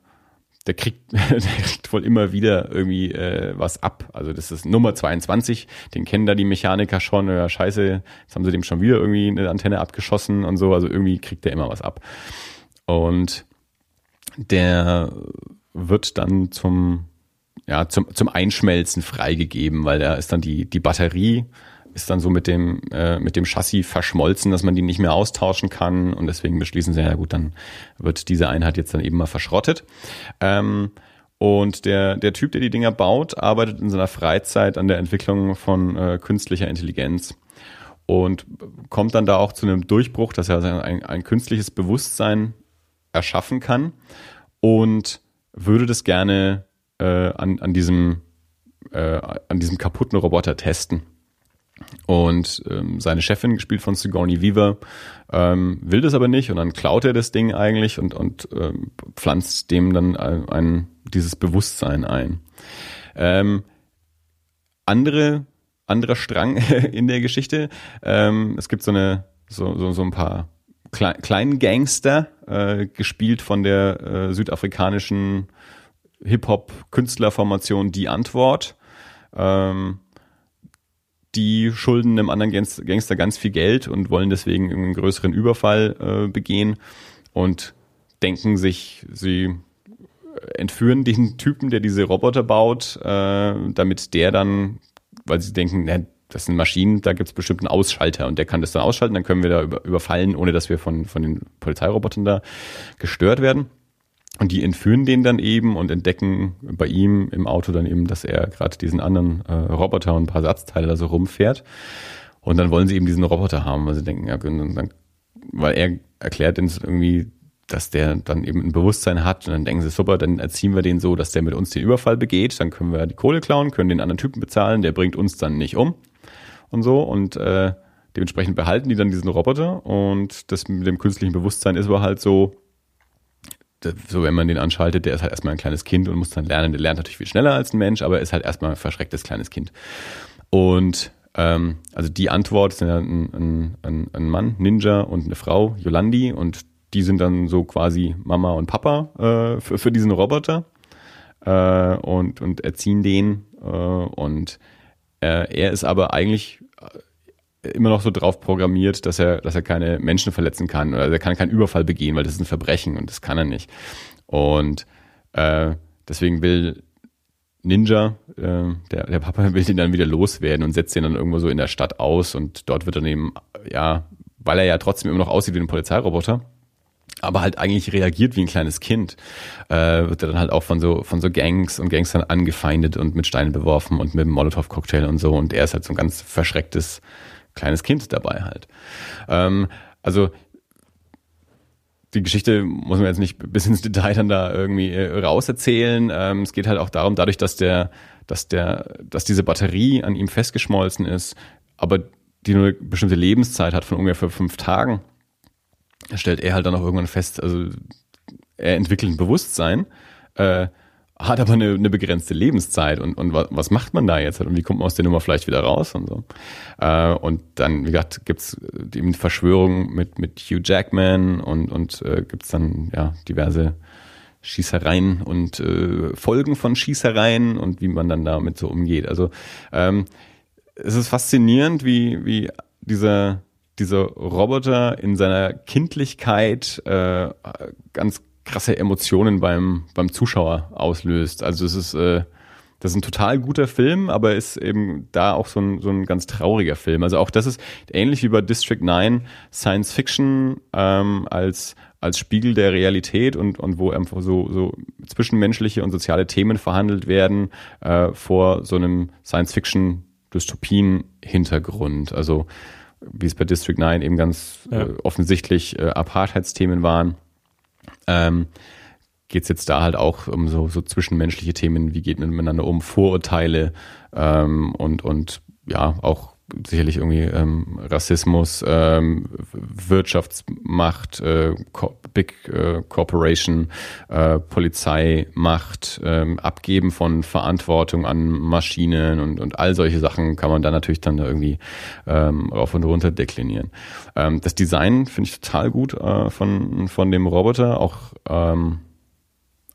der kriegt, der kriegt wohl immer wieder irgendwie äh, was ab. Also das ist Nummer 22, den kennen da die Mechaniker schon. Ja, scheiße, jetzt haben sie dem schon wieder irgendwie eine Antenne abgeschossen und so. Also irgendwie kriegt der immer was ab. Und der wird dann zum, ja, zum, zum Einschmelzen freigegeben, weil da ist dann die, die Batterie ist dann so mit dem, äh, mit dem Chassis verschmolzen, dass man die nicht mehr austauschen kann. Und deswegen beschließen sie, ja gut, dann wird diese Einheit jetzt dann eben mal verschrottet. Ähm, und der, der Typ, der die Dinger baut, arbeitet in seiner Freizeit an der Entwicklung von äh, künstlicher Intelligenz und kommt dann da auch zu einem Durchbruch, dass er ein, ein künstliches Bewusstsein erschaffen kann und würde das gerne äh, an, an, diesem, äh, an diesem kaputten Roboter testen. Und ähm, seine Chefin, gespielt von Sigourney Weaver, ähm, will das aber nicht und dann klaut er das Ding eigentlich und, und ähm, pflanzt dem dann ein, ein, dieses Bewusstsein ein. Ähm, andere, anderer Strang in der Geschichte, ähm, es gibt so eine, so, so, so ein paar Kle kleinen Gangster, äh, gespielt von der äh, südafrikanischen Hip-Hop-Künstlerformation Die Antwort. Ähm, die schulden einem anderen Gangster ganz viel Geld und wollen deswegen einen größeren Überfall äh, begehen und denken sich, sie entführen den Typen, der diese Roboter baut, äh, damit der dann, weil sie denken, na, das sind Maschinen, da gibt's bestimmt einen Ausschalter und der kann das dann ausschalten, dann können wir da über, überfallen, ohne dass wir von, von den Polizeirobotern da gestört werden. Und die entführen den dann eben und entdecken bei ihm im Auto dann eben, dass er gerade diesen anderen äh, Roboter und ein paar Ersatzteile da so rumfährt. Und dann wollen sie eben diesen Roboter haben, weil sie denken, ja, dann, weil er erklärt uns irgendwie, dass der dann eben ein Bewusstsein hat. Und dann denken sie, super, dann erziehen wir den so, dass der mit uns den Überfall begeht, dann können wir die Kohle klauen, können den anderen Typen bezahlen, der bringt uns dann nicht um. Und so. Und äh, dementsprechend behalten die dann diesen Roboter. Und das mit dem künstlichen Bewusstsein ist aber halt so, so wenn man den anschaltet, der ist halt erstmal ein kleines Kind und muss dann lernen. Der lernt natürlich viel schneller als ein Mensch, aber ist halt erstmal ein verschrecktes kleines Kind. Und ähm, also die Antwort sind ein, ein, ein, ein Mann, Ninja und eine Frau, Yolandi, und die sind dann so quasi Mama und Papa äh, für, für diesen Roboter äh, und, und erziehen den. Äh, und äh, er ist aber eigentlich immer noch so drauf programmiert, dass er, dass er keine Menschen verletzen kann oder er kann keinen Überfall begehen, weil das ist ein Verbrechen und das kann er nicht. Und äh, deswegen will Ninja, äh, der, der Papa will den dann wieder loswerden und setzt den dann irgendwo so in der Stadt aus und dort wird dann eben, ja, weil er ja trotzdem immer noch aussieht wie ein Polizeiroboter, aber halt eigentlich reagiert wie ein kleines Kind, äh, wird er dann halt auch von so von so Gangs und Gangstern angefeindet und mit Steinen beworfen und mit einem Molotow-Cocktail und so und er ist halt so ein ganz verschrecktes kleines Kind dabei halt. Ähm, also die Geschichte muss man jetzt nicht bis ins Detail dann da irgendwie äh, rauserzählen. Ähm, es geht halt auch darum, dadurch, dass der, dass der, dass diese Batterie an ihm festgeschmolzen ist, aber die nur eine bestimmte Lebenszeit hat von ungefähr fünf Tagen, stellt er halt dann auch irgendwann fest, also er entwickelt ein Bewusstsein, äh, hat aber eine, eine begrenzte Lebenszeit und, und was, was macht man da jetzt und wie kommt man aus der Nummer vielleicht wieder raus und so. Äh, und dann, wie gesagt, gibt's eben Verschwörungen mit, mit Hugh Jackman und, und äh, gibt's dann ja diverse Schießereien und äh, Folgen von Schießereien und wie man dann damit so umgeht. Also ähm, es ist faszinierend, wie, wie dieser, dieser Roboter in seiner Kindlichkeit äh, ganz krasse Emotionen beim, beim Zuschauer auslöst. Also es ist, äh, das ist ein total guter Film, aber ist eben da auch so ein, so ein ganz trauriger Film. Also auch das ist ähnlich wie bei District 9 Science Fiction ähm, als, als Spiegel der Realität und, und wo einfach so, so zwischenmenschliche und soziale Themen verhandelt werden äh, vor so einem Science Fiction Dystopien-Hintergrund. Also wie es bei District 9 eben ganz ja. äh, offensichtlich äh, Apartheidsthemen waren ähm, geht es jetzt da halt auch um so, so zwischenmenschliche Themen, wie geht man miteinander um, Vorurteile ähm, und, und ja, auch sicherlich irgendwie ähm, Rassismus, ähm, Wirtschaftsmacht, äh, Big äh, Corporation, äh, Polizeimacht, ähm, Abgeben von Verantwortung an Maschinen und, und all solche Sachen kann man da natürlich dann irgendwie ähm, rauf und runter deklinieren. Ähm, das Design finde ich total gut äh, von, von dem Roboter, auch ähm,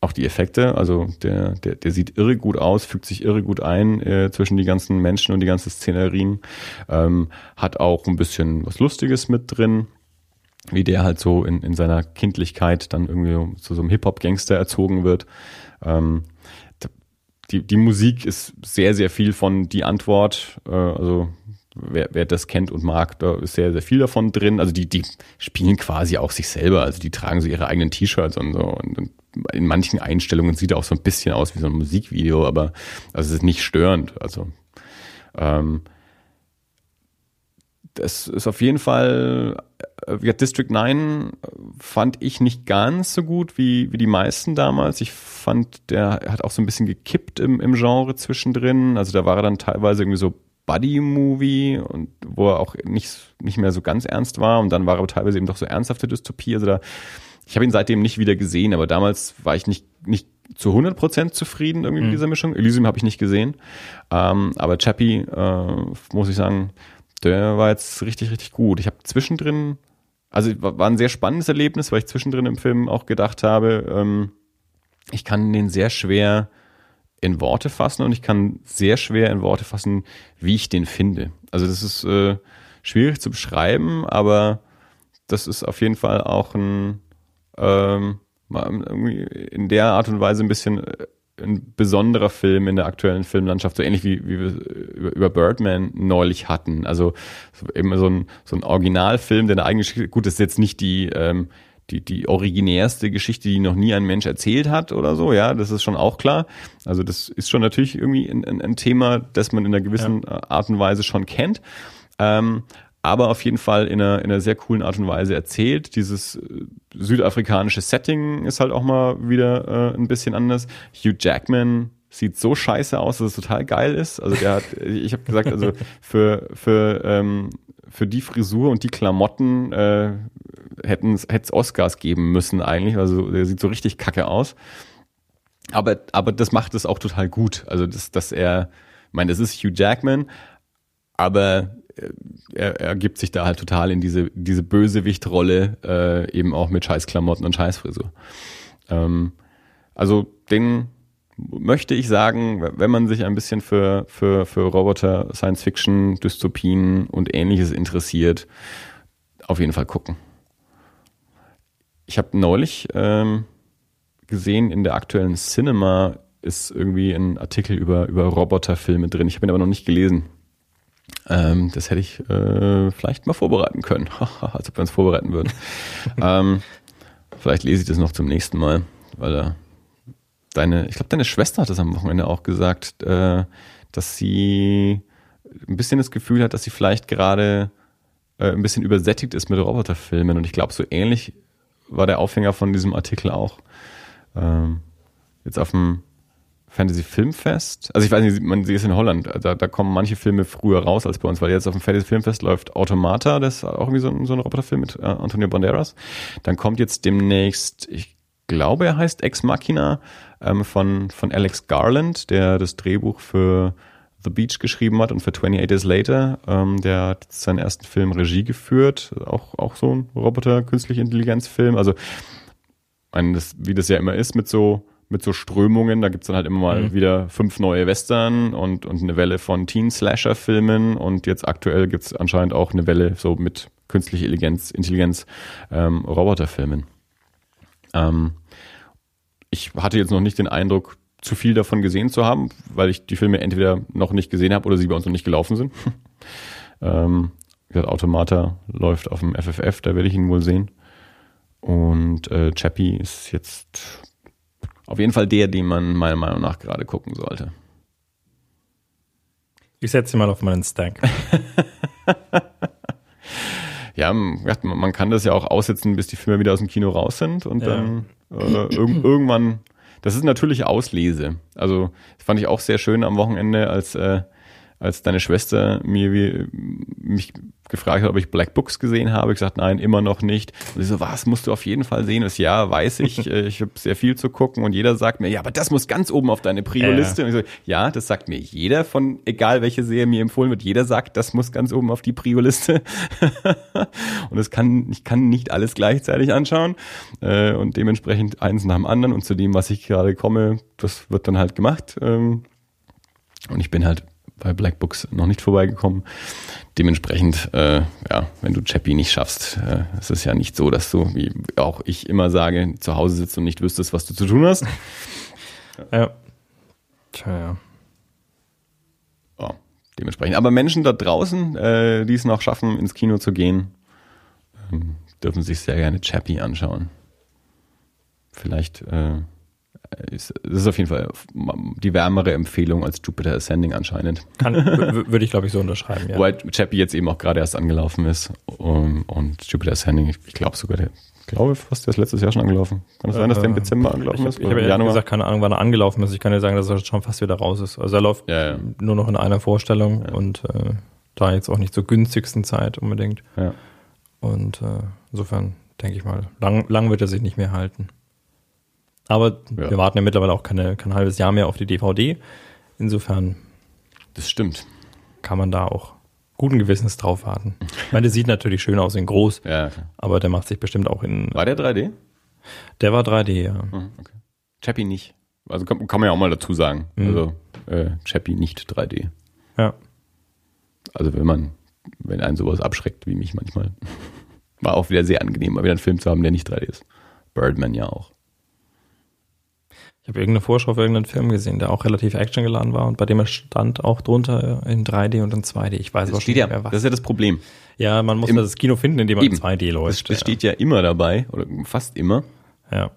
auch die Effekte, also der, der, der sieht irre gut aus, fügt sich irre gut ein äh, zwischen die ganzen Menschen und die ganzen Szenerien, ähm, hat auch ein bisschen was Lustiges mit drin, wie der halt so in, in seiner Kindlichkeit dann irgendwie zu so einem Hip-Hop-Gangster erzogen wird. Ähm, die, die Musik ist sehr, sehr viel von die Antwort, äh, also wer, wer das kennt und mag, da ist sehr, sehr viel davon drin. Also die, die spielen quasi auch sich selber, also die tragen so ihre eigenen T-Shirts und so und, und in manchen Einstellungen sieht er auch so ein bisschen aus wie so ein Musikvideo, aber also es ist nicht störend. Also ähm, das ist auf jeden Fall, äh, ja, District 9 fand ich nicht ganz so gut wie, wie die meisten damals. Ich fand, der hat auch so ein bisschen gekippt im, im Genre zwischendrin. Also da war er dann teilweise irgendwie so Buddy-Movie und wo er auch nicht, nicht mehr so ganz ernst war und dann war er teilweise eben doch so ernsthafte Dystopie. Also da ich habe ihn seitdem nicht wieder gesehen, aber damals war ich nicht, nicht zu 100% zufrieden irgendwie mhm. mit dieser Mischung. Elysium habe ich nicht gesehen. Ähm, aber Chappie, äh, muss ich sagen, der war jetzt richtig, richtig gut. Ich habe zwischendrin, also war ein sehr spannendes Erlebnis, weil ich zwischendrin im Film auch gedacht habe, ähm, ich kann den sehr schwer in Worte fassen und ich kann sehr schwer in Worte fassen, wie ich den finde. Also das ist äh, schwierig zu beschreiben, aber das ist auf jeden Fall auch ein ähm, in der Art und Weise ein bisschen äh, ein besonderer Film in der aktuellen Filmlandschaft, so ähnlich wie, wie wir über Birdman neulich hatten. Also eben so ein, so ein Originalfilm, der eine eigene Geschichte, gut, das ist jetzt nicht die, ähm, die, die originärste Geschichte, die noch nie ein Mensch erzählt hat oder so, ja, das ist schon auch klar. Also das ist schon natürlich irgendwie ein, ein, ein Thema, das man in einer gewissen ja. Art und Weise schon kennt. Ähm, aber auf jeden Fall in einer, in einer sehr coolen Art und Weise erzählt. Dieses äh, südafrikanische Setting ist halt auch mal wieder äh, ein bisschen anders. Hugh Jackman sieht so scheiße aus, dass es total geil ist. Also der hat, ich habe gesagt, also für für ähm, für die Frisur und die Klamotten äh, hätten es Oscars geben müssen eigentlich. Also der sieht so richtig kacke aus. Aber aber das macht es auch total gut. Also dass dass er, ich meine, das ist Hugh Jackman, aber er, er gibt sich da halt total in diese, diese Bösewichtrolle, äh, eben auch mit Scheißklamotten und Scheißfrisur. Ähm, also den möchte ich sagen, wenn man sich ein bisschen für, für, für Roboter, Science Fiction, Dystopien und ähnliches interessiert, auf jeden Fall gucken. Ich habe neulich ähm, gesehen in der aktuellen Cinema ist irgendwie ein Artikel über, über Roboterfilme drin. Ich habe ihn aber noch nicht gelesen. Ähm, das hätte ich äh, vielleicht mal vorbereiten können. Als ob wir uns vorbereiten würden. ähm, vielleicht lese ich das noch zum nächsten Mal, weil äh, deine, ich glaube, deine Schwester hat das am Wochenende auch gesagt, äh, dass sie ein bisschen das Gefühl hat, dass sie vielleicht gerade äh, ein bisschen übersättigt ist mit Roboterfilmen. Und ich glaube, so ähnlich war der Aufhänger von diesem Artikel auch. Ähm, jetzt auf dem Fantasy Filmfest. Also ich weiß nicht, man sieht es in Holland. Da, da kommen manche Filme früher raus als bei uns, weil jetzt auf dem Fantasy Filmfest läuft Automata, das ist auch irgendwie so ein, so ein Roboterfilm mit äh, Antonio Banderas. Dann kommt jetzt demnächst, ich glaube, er heißt Ex Machina ähm, von, von Alex Garland, der das Drehbuch für The Beach geschrieben hat und für 28 Days Later. Ähm, der hat seinen ersten Film Regie geführt, auch, auch so ein Roboter, künstliche Intelligenz-Film. Also, ein, das, wie das ja immer ist mit so mit so Strömungen. Da gibt's dann halt immer mal Mhm. wieder fünf neue Western und, und eine Welle von Teen-Slasher-Filmen. Und jetzt aktuell gibt's anscheinend auch eine Welle so mit künstliche Intelligenz, Intelligenz ähm, Roboterfilmen. Ähm, ich hatte jetzt noch nicht den Eindruck, zu viel davon gesehen zu haben, weil ich die Filme entweder noch nicht gesehen habe oder sie bei uns noch nicht gelaufen sind. ähm, wie gesagt, Automata läuft auf dem FFF, da werde ich ihn wohl sehen. Und äh, Chappie ist jetzt auf jeden Fall der, den man meiner Meinung nach gerade gucken sollte. Ich setze ihn mal auf meinen Stack. Ja, man kann das ja auch aussitzen, bis die Filme wieder aus dem Kino raus sind und Ja. dann äh, irg irgendwann. Das ist natürlich Auslese. Also das fand ich auch sehr schön am Wochenende, als äh, als deine Schwester mir wie, mich gefragt hat, ob ich Black Books gesehen habe. Ich gesagt, nein, immer noch nicht. Und sie so, was musst du auf jeden Fall sehen? Das ja, weiß ich. Äh, ich habe sehr viel zu gucken und jeder sagt mir, ja, aber das muss ganz oben auf deine Prio-Liste. Und ich so, ja, das sagt mir jeder von, egal welche Serie mir empfohlen wird, jeder sagt, das muss ganz oben auf die Prio-Liste. und es kann, ich kann nicht alles gleichzeitig anschauen. Äh, und dementsprechend eins nach dem anderen und zu dem, was ich gerade komme, das wird dann halt gemacht. Ähm, und ich bin halt bei Black Books noch nicht vorbeigekommen. Dementsprechend, äh, ja, wenn du Chappie nicht schaffst, äh, es ist ja nicht so, dass du, wie auch ich immer sage, zu Hause sitzt und nicht wüsstest, was du zu tun hast. ja. Tja, ja. Ja, dementsprechend. Aber Menschen da draußen, äh, die es noch schaffen, ins Kino zu gehen, ähm, dürfen sich sehr gerne Chappie anschauen. Vielleicht äh, ist, das ist auf jeden Fall die wärmere Empfehlung als Jupiter Ascending anscheinend. Würde ich, glaube ich, so unterschreiben, ja. Wobei Chappie jetzt eben auch gerade erst angelaufen ist. Um, und Jupiter Ascending, ich, ich glaube sogar, der, ich glaube fast, der ist letztes Jahr schon angelaufen. Kann es sein, dass der im Äh, Dezember Ich angelaufen habe ist? hab Oder ehrlich gesagt keine Ahnung, wann er angelaufen ist. Ich kann dir sagen, dass er schon fast wieder raus ist. Also er läuft Ja, ja. nur noch in einer Vorstellung und äh, da jetzt auch nicht zur günstigsten Zeit unbedingt. Ja. Und äh, insofern denke ich mal, lang, lang wird er sich nicht mehr halten. Aber Ja. wir warten ja mittlerweile auch keine, kein halbes Jahr mehr auf die DVD. Insofern Das stimmt. kann man da auch guten Gewissens drauf warten. Ich meine, der sieht natürlich schön aus in groß, Ja, klar. aber der macht sich bestimmt auch in. War der 3D? Der war 3D, ja. Mhm, okay. Chappie nicht. Also kann, kann man ja auch mal dazu sagen. Mhm. Also äh, Chappie nicht 3D. Ja. Also wenn man, wenn einen sowas abschreckt wie mich manchmal. War auch wieder sehr angenehm, mal wieder einen Film zu haben, der nicht 3D ist. Birdman ja auch. Ich habe irgendeine Vorschau für irgendeinen Film gesehen, der auch relativ actiongeladen war und bei dem er stand auch drunter in 3D und in 2D. Ich weiß Das schon steht ja, nicht mehr was. das ist ja das Problem. ja, man muss im- das Kino finden, in dem man Eben. in 2D Das, läuft. das steht ja immer dabei, oder fast immer. ja.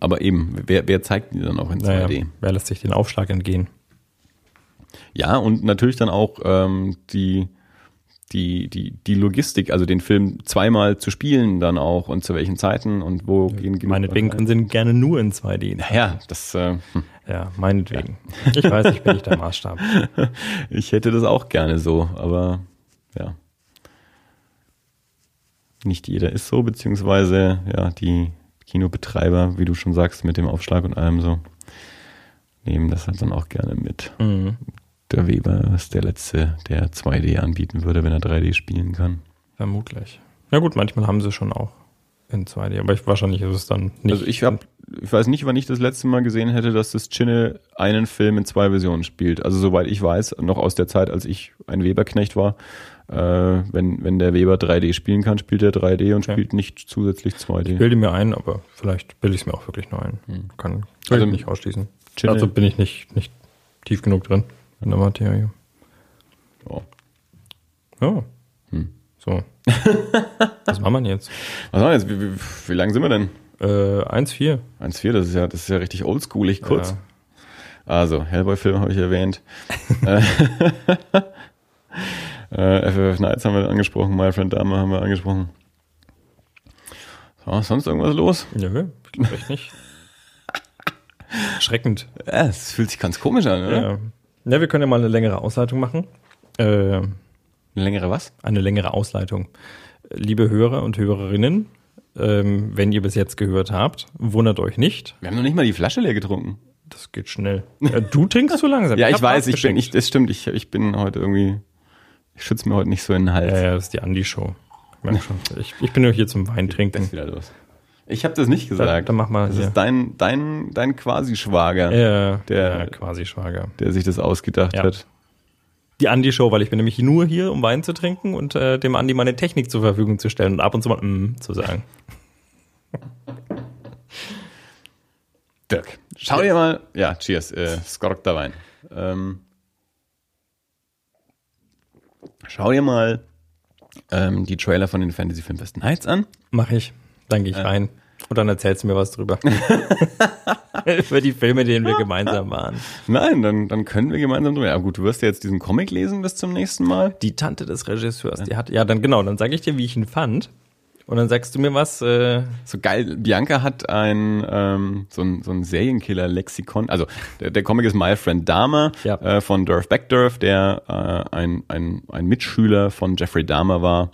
Aber eben, wer, wer zeigt die dann auch in 2D? Naja, wer lässt sich den Aufschlag entgehen? Ja, und natürlich dann auch ähm, die, die, die, die Logistik, also den Film zweimal zu spielen dann auch und zu welchen Zeiten und wo gehen genug Meinetwegen können sie ihn gerne nur in 2D. Naja, das, äh, hm. Ja, meinetwegen. Ich weiß, ich bin nicht der Maßstab. ich hätte das auch gerne so, aber ja. Nicht jeder ist so, beziehungsweise ja, die Kinobetreiber, wie du schon sagst, mit dem Aufschlag und allem so, nehmen das halt dann auch gerne mit. Mhm. Der Weber ist der Letzte, der 2D anbieten würde, wenn er 3D spielen kann. Vermutlich. Na gut, manchmal haben sie schon auch in 2D, aber ich, wahrscheinlich ist es dann nicht. Also ich habe, ich weiß nicht, wann ich das letzte Mal gesehen hätte, dass das Chinne einen Film in zwei Versionen spielt. Also soweit ich weiß, noch aus der Zeit, als ich ein Weberknecht war, Äh, wenn, wenn der Weber 3D spielen kann, spielt er 3D und Okay. spielt nicht zusätzlich 2D. Bilde mir ein, aber vielleicht bilde ich es mir auch wirklich nur ein. Kann will Also, ich nicht ausschließen. Chile- Also bin ich nicht, nicht tief genug drin in der Materie. Ja. Ja. Hm. So. Was machen wir jetzt? Was haben wir jetzt? Wie, wie, wie lang sind wir denn? Äh, 1,4. 1,4, das ist ja, das ist ja richtig oldschoolig kurz. Ja. Also, Hellboy-Film habe ich erwähnt. Äh, äh, FFF Nights haben wir angesprochen, My Friend Dama haben wir angesprochen. So, sonst irgendwas los? Nö, echt nicht. Schreckend. Ja, es fühlt sich ganz komisch an, oder? Ja. Ja, wir können ja mal eine längere Ausleitung machen. Äh, Eine längere was? eine längere Ausleitung. Liebe Hörer und Hörerinnen, ähm, wenn ihr bis jetzt gehört habt, wundert euch nicht. Wir haben noch nicht mal die Flasche leer getrunken. Das geht schnell. Äh, du trinkst zu langsam. Ja, ich, hab weiß, ich bin, ich, das stimmt, ich, ich bin heute irgendwie, ich schütze mir heute nicht so in den Hals. Ja, ja, das ist die Andi-Show. Ich. Ich, ich bin nur hier zum Wein Das ist wieder los. Ich habe das nicht gesagt. dann mach mal Das hier. ist dein, dein, dein Quasi-Schwager, Ja, Der- ja, quasi Schwager. der sich das ausgedacht Ja. hat. Die Andi-Show, weil ich bin nämlich nur hier, um Wein zu trinken und äh, dem Andi meine Technik zur Verfügung zu stellen und ab und zu mal mm zu sagen. Dirk, schau dir mal, ja, cheers, äh, Skorkter Wein. Ähm, schau dir mal ähm, die Trailer von den Fantasy Filmfest Nights an. Mach ich. Dann gehe ich rein. Und dann erzählst du mir was drüber. Über die Filme, denen wir gemeinsam waren. Nein, dann, dann können wir gemeinsam drüber. Ja gut, du wirst ja jetzt diesen Comic lesen bis zum nächsten Mal. Die Tante des Regisseurs, die hat, ja, dann genau, dann sage ich dir, wie ich ihn fand. Und dann sagst du mir was, äh, So geil, Bianca hat ein, ähm, so ein, so ein Serienkiller-Lexikon. Also der, der Comic ist My Friend Dahmer Ja. äh, von Durf Backdurf, der äh, ein, ein, ein Mitschüler von Jeffrey Dahmer war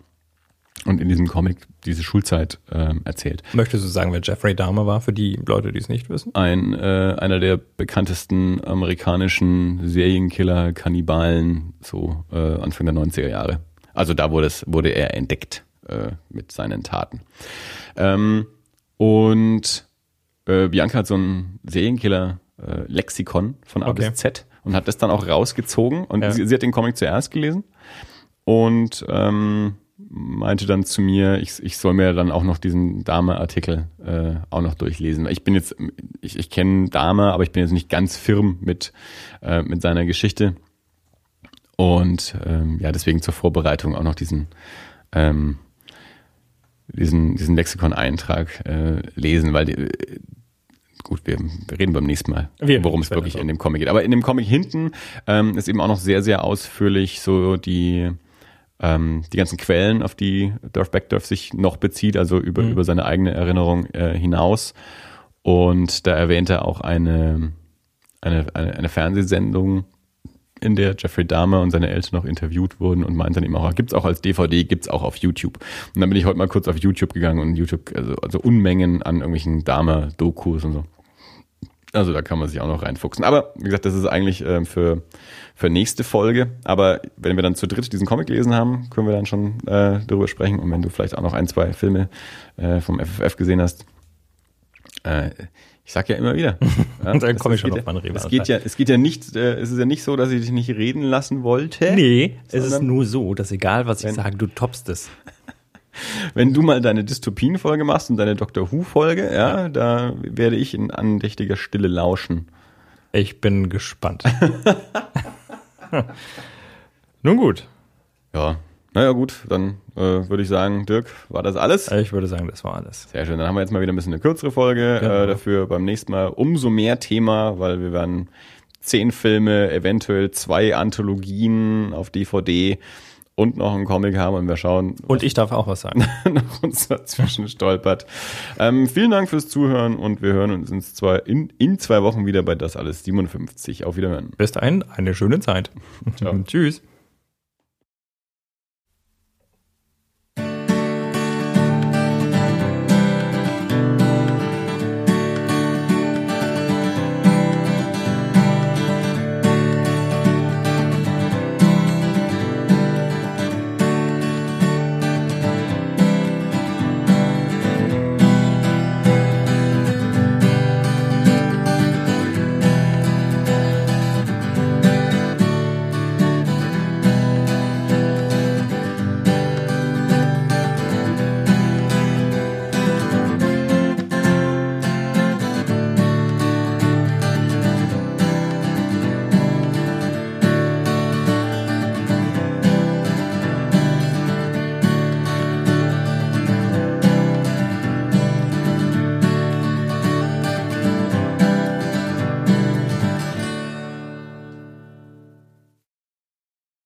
und in diesem Comic diese Schulzeit ähm, erzählt. möchtest du sagen, wer Jeffrey Dahmer war, für die Leute, die es nicht wissen? Ein, äh, einer der bekanntesten amerikanischen Serienkiller, Kannibalen, so äh, Anfang der 90er Jahre. Also da wurde, es, wurde er entdeckt äh, mit seinen Taten. Ähm, und äh, Bianca hat so ein Serienkiller-Lexikon von A Okay. bis Z und hat das dann auch rausgezogen. Und Ja. sie, sie hat den Comic zuerst gelesen und ähm, meinte dann zu mir, ich, ich soll mir dann auch noch diesen Dame-Artikel äh, auch noch durchlesen. Ich bin jetzt, ich, ich kenne Dame, aber ich bin jetzt nicht ganz firm mit, äh, mit seiner Geschichte. Und ähm, ja, deswegen zur Vorbereitung auch noch diesen, ähm, diesen, diesen Lexikon-Eintrag äh, lesen, weil die, gut, wir, wir reden beim nächsten Mal, worum es wirklich in dem Comic geht. Aber in dem Comic hinten ähm, ist eben auch noch sehr, sehr ausführlich so die ähm, die ganzen Quellen, auf die Dorf Beckdorf sich noch bezieht, also über, über seine eigene Erinnerung äh, hinaus. Und da erwähnt er auch eine, eine, eine, eine Fernsehsendung, in der Jeffrey Dahmer und seine Eltern noch interviewt wurden und meint dann eben auch, gibt's auch als DVD, gibt's auch auf YouTube. Und dann bin ich heute mal kurz auf YouTube gegangen und YouTube, also, also Unmengen an irgendwelchen Dahmer-Dokus und so. Also da kann man sich auch noch reinfuchsen. Aber wie gesagt, das ist eigentlich ähm, für, für nächste Folge. Aber wenn wir dann zu dritt diesen Comic gelesen haben, können wir dann schon äh, darüber sprechen. Und wenn du vielleicht auch noch ein, zwei Filme äh, vom FFF gesehen hast, äh, ich sag ja immer wieder. Ja, dann es- komme ich schon geht auf meine ja, Rewe. es geht ja, es geht ja nicht, äh, es ist ja nicht so, dass ich dich nicht reden lassen wollte. Nee, es ist nur so, dass egal was ich sage, du toppst es. Wenn du mal deine Dystopien-Folge machst und deine Doctor Who-Folge, ja, da werde ich in andächtiger Stille lauschen. Ich bin gespannt. Nun gut, Ja, naja gut, dann äh, würde ich sagen, Dirk, war das alles? ich würde sagen, das war alles. Sehr schön, dann haben wir jetzt mal wieder ein bisschen eine kürzere Folge. Genau. Äh, dafür beim nächsten Mal umso mehr Thema, weil wir werden zehn Filme, eventuell zwei Anthologien auf DVD und noch einen Comic haben und wir schauen, Und ich darf auch was sagen. noch uns dazwischen stolpert. Ähm, vielen Dank fürs Zuhören und wir hören uns in zwei, in, in zwei Wochen wieder bei Das Alles 57. Auf Wiederhören. Bis dahin, eine schöne Zeit. Tschüss.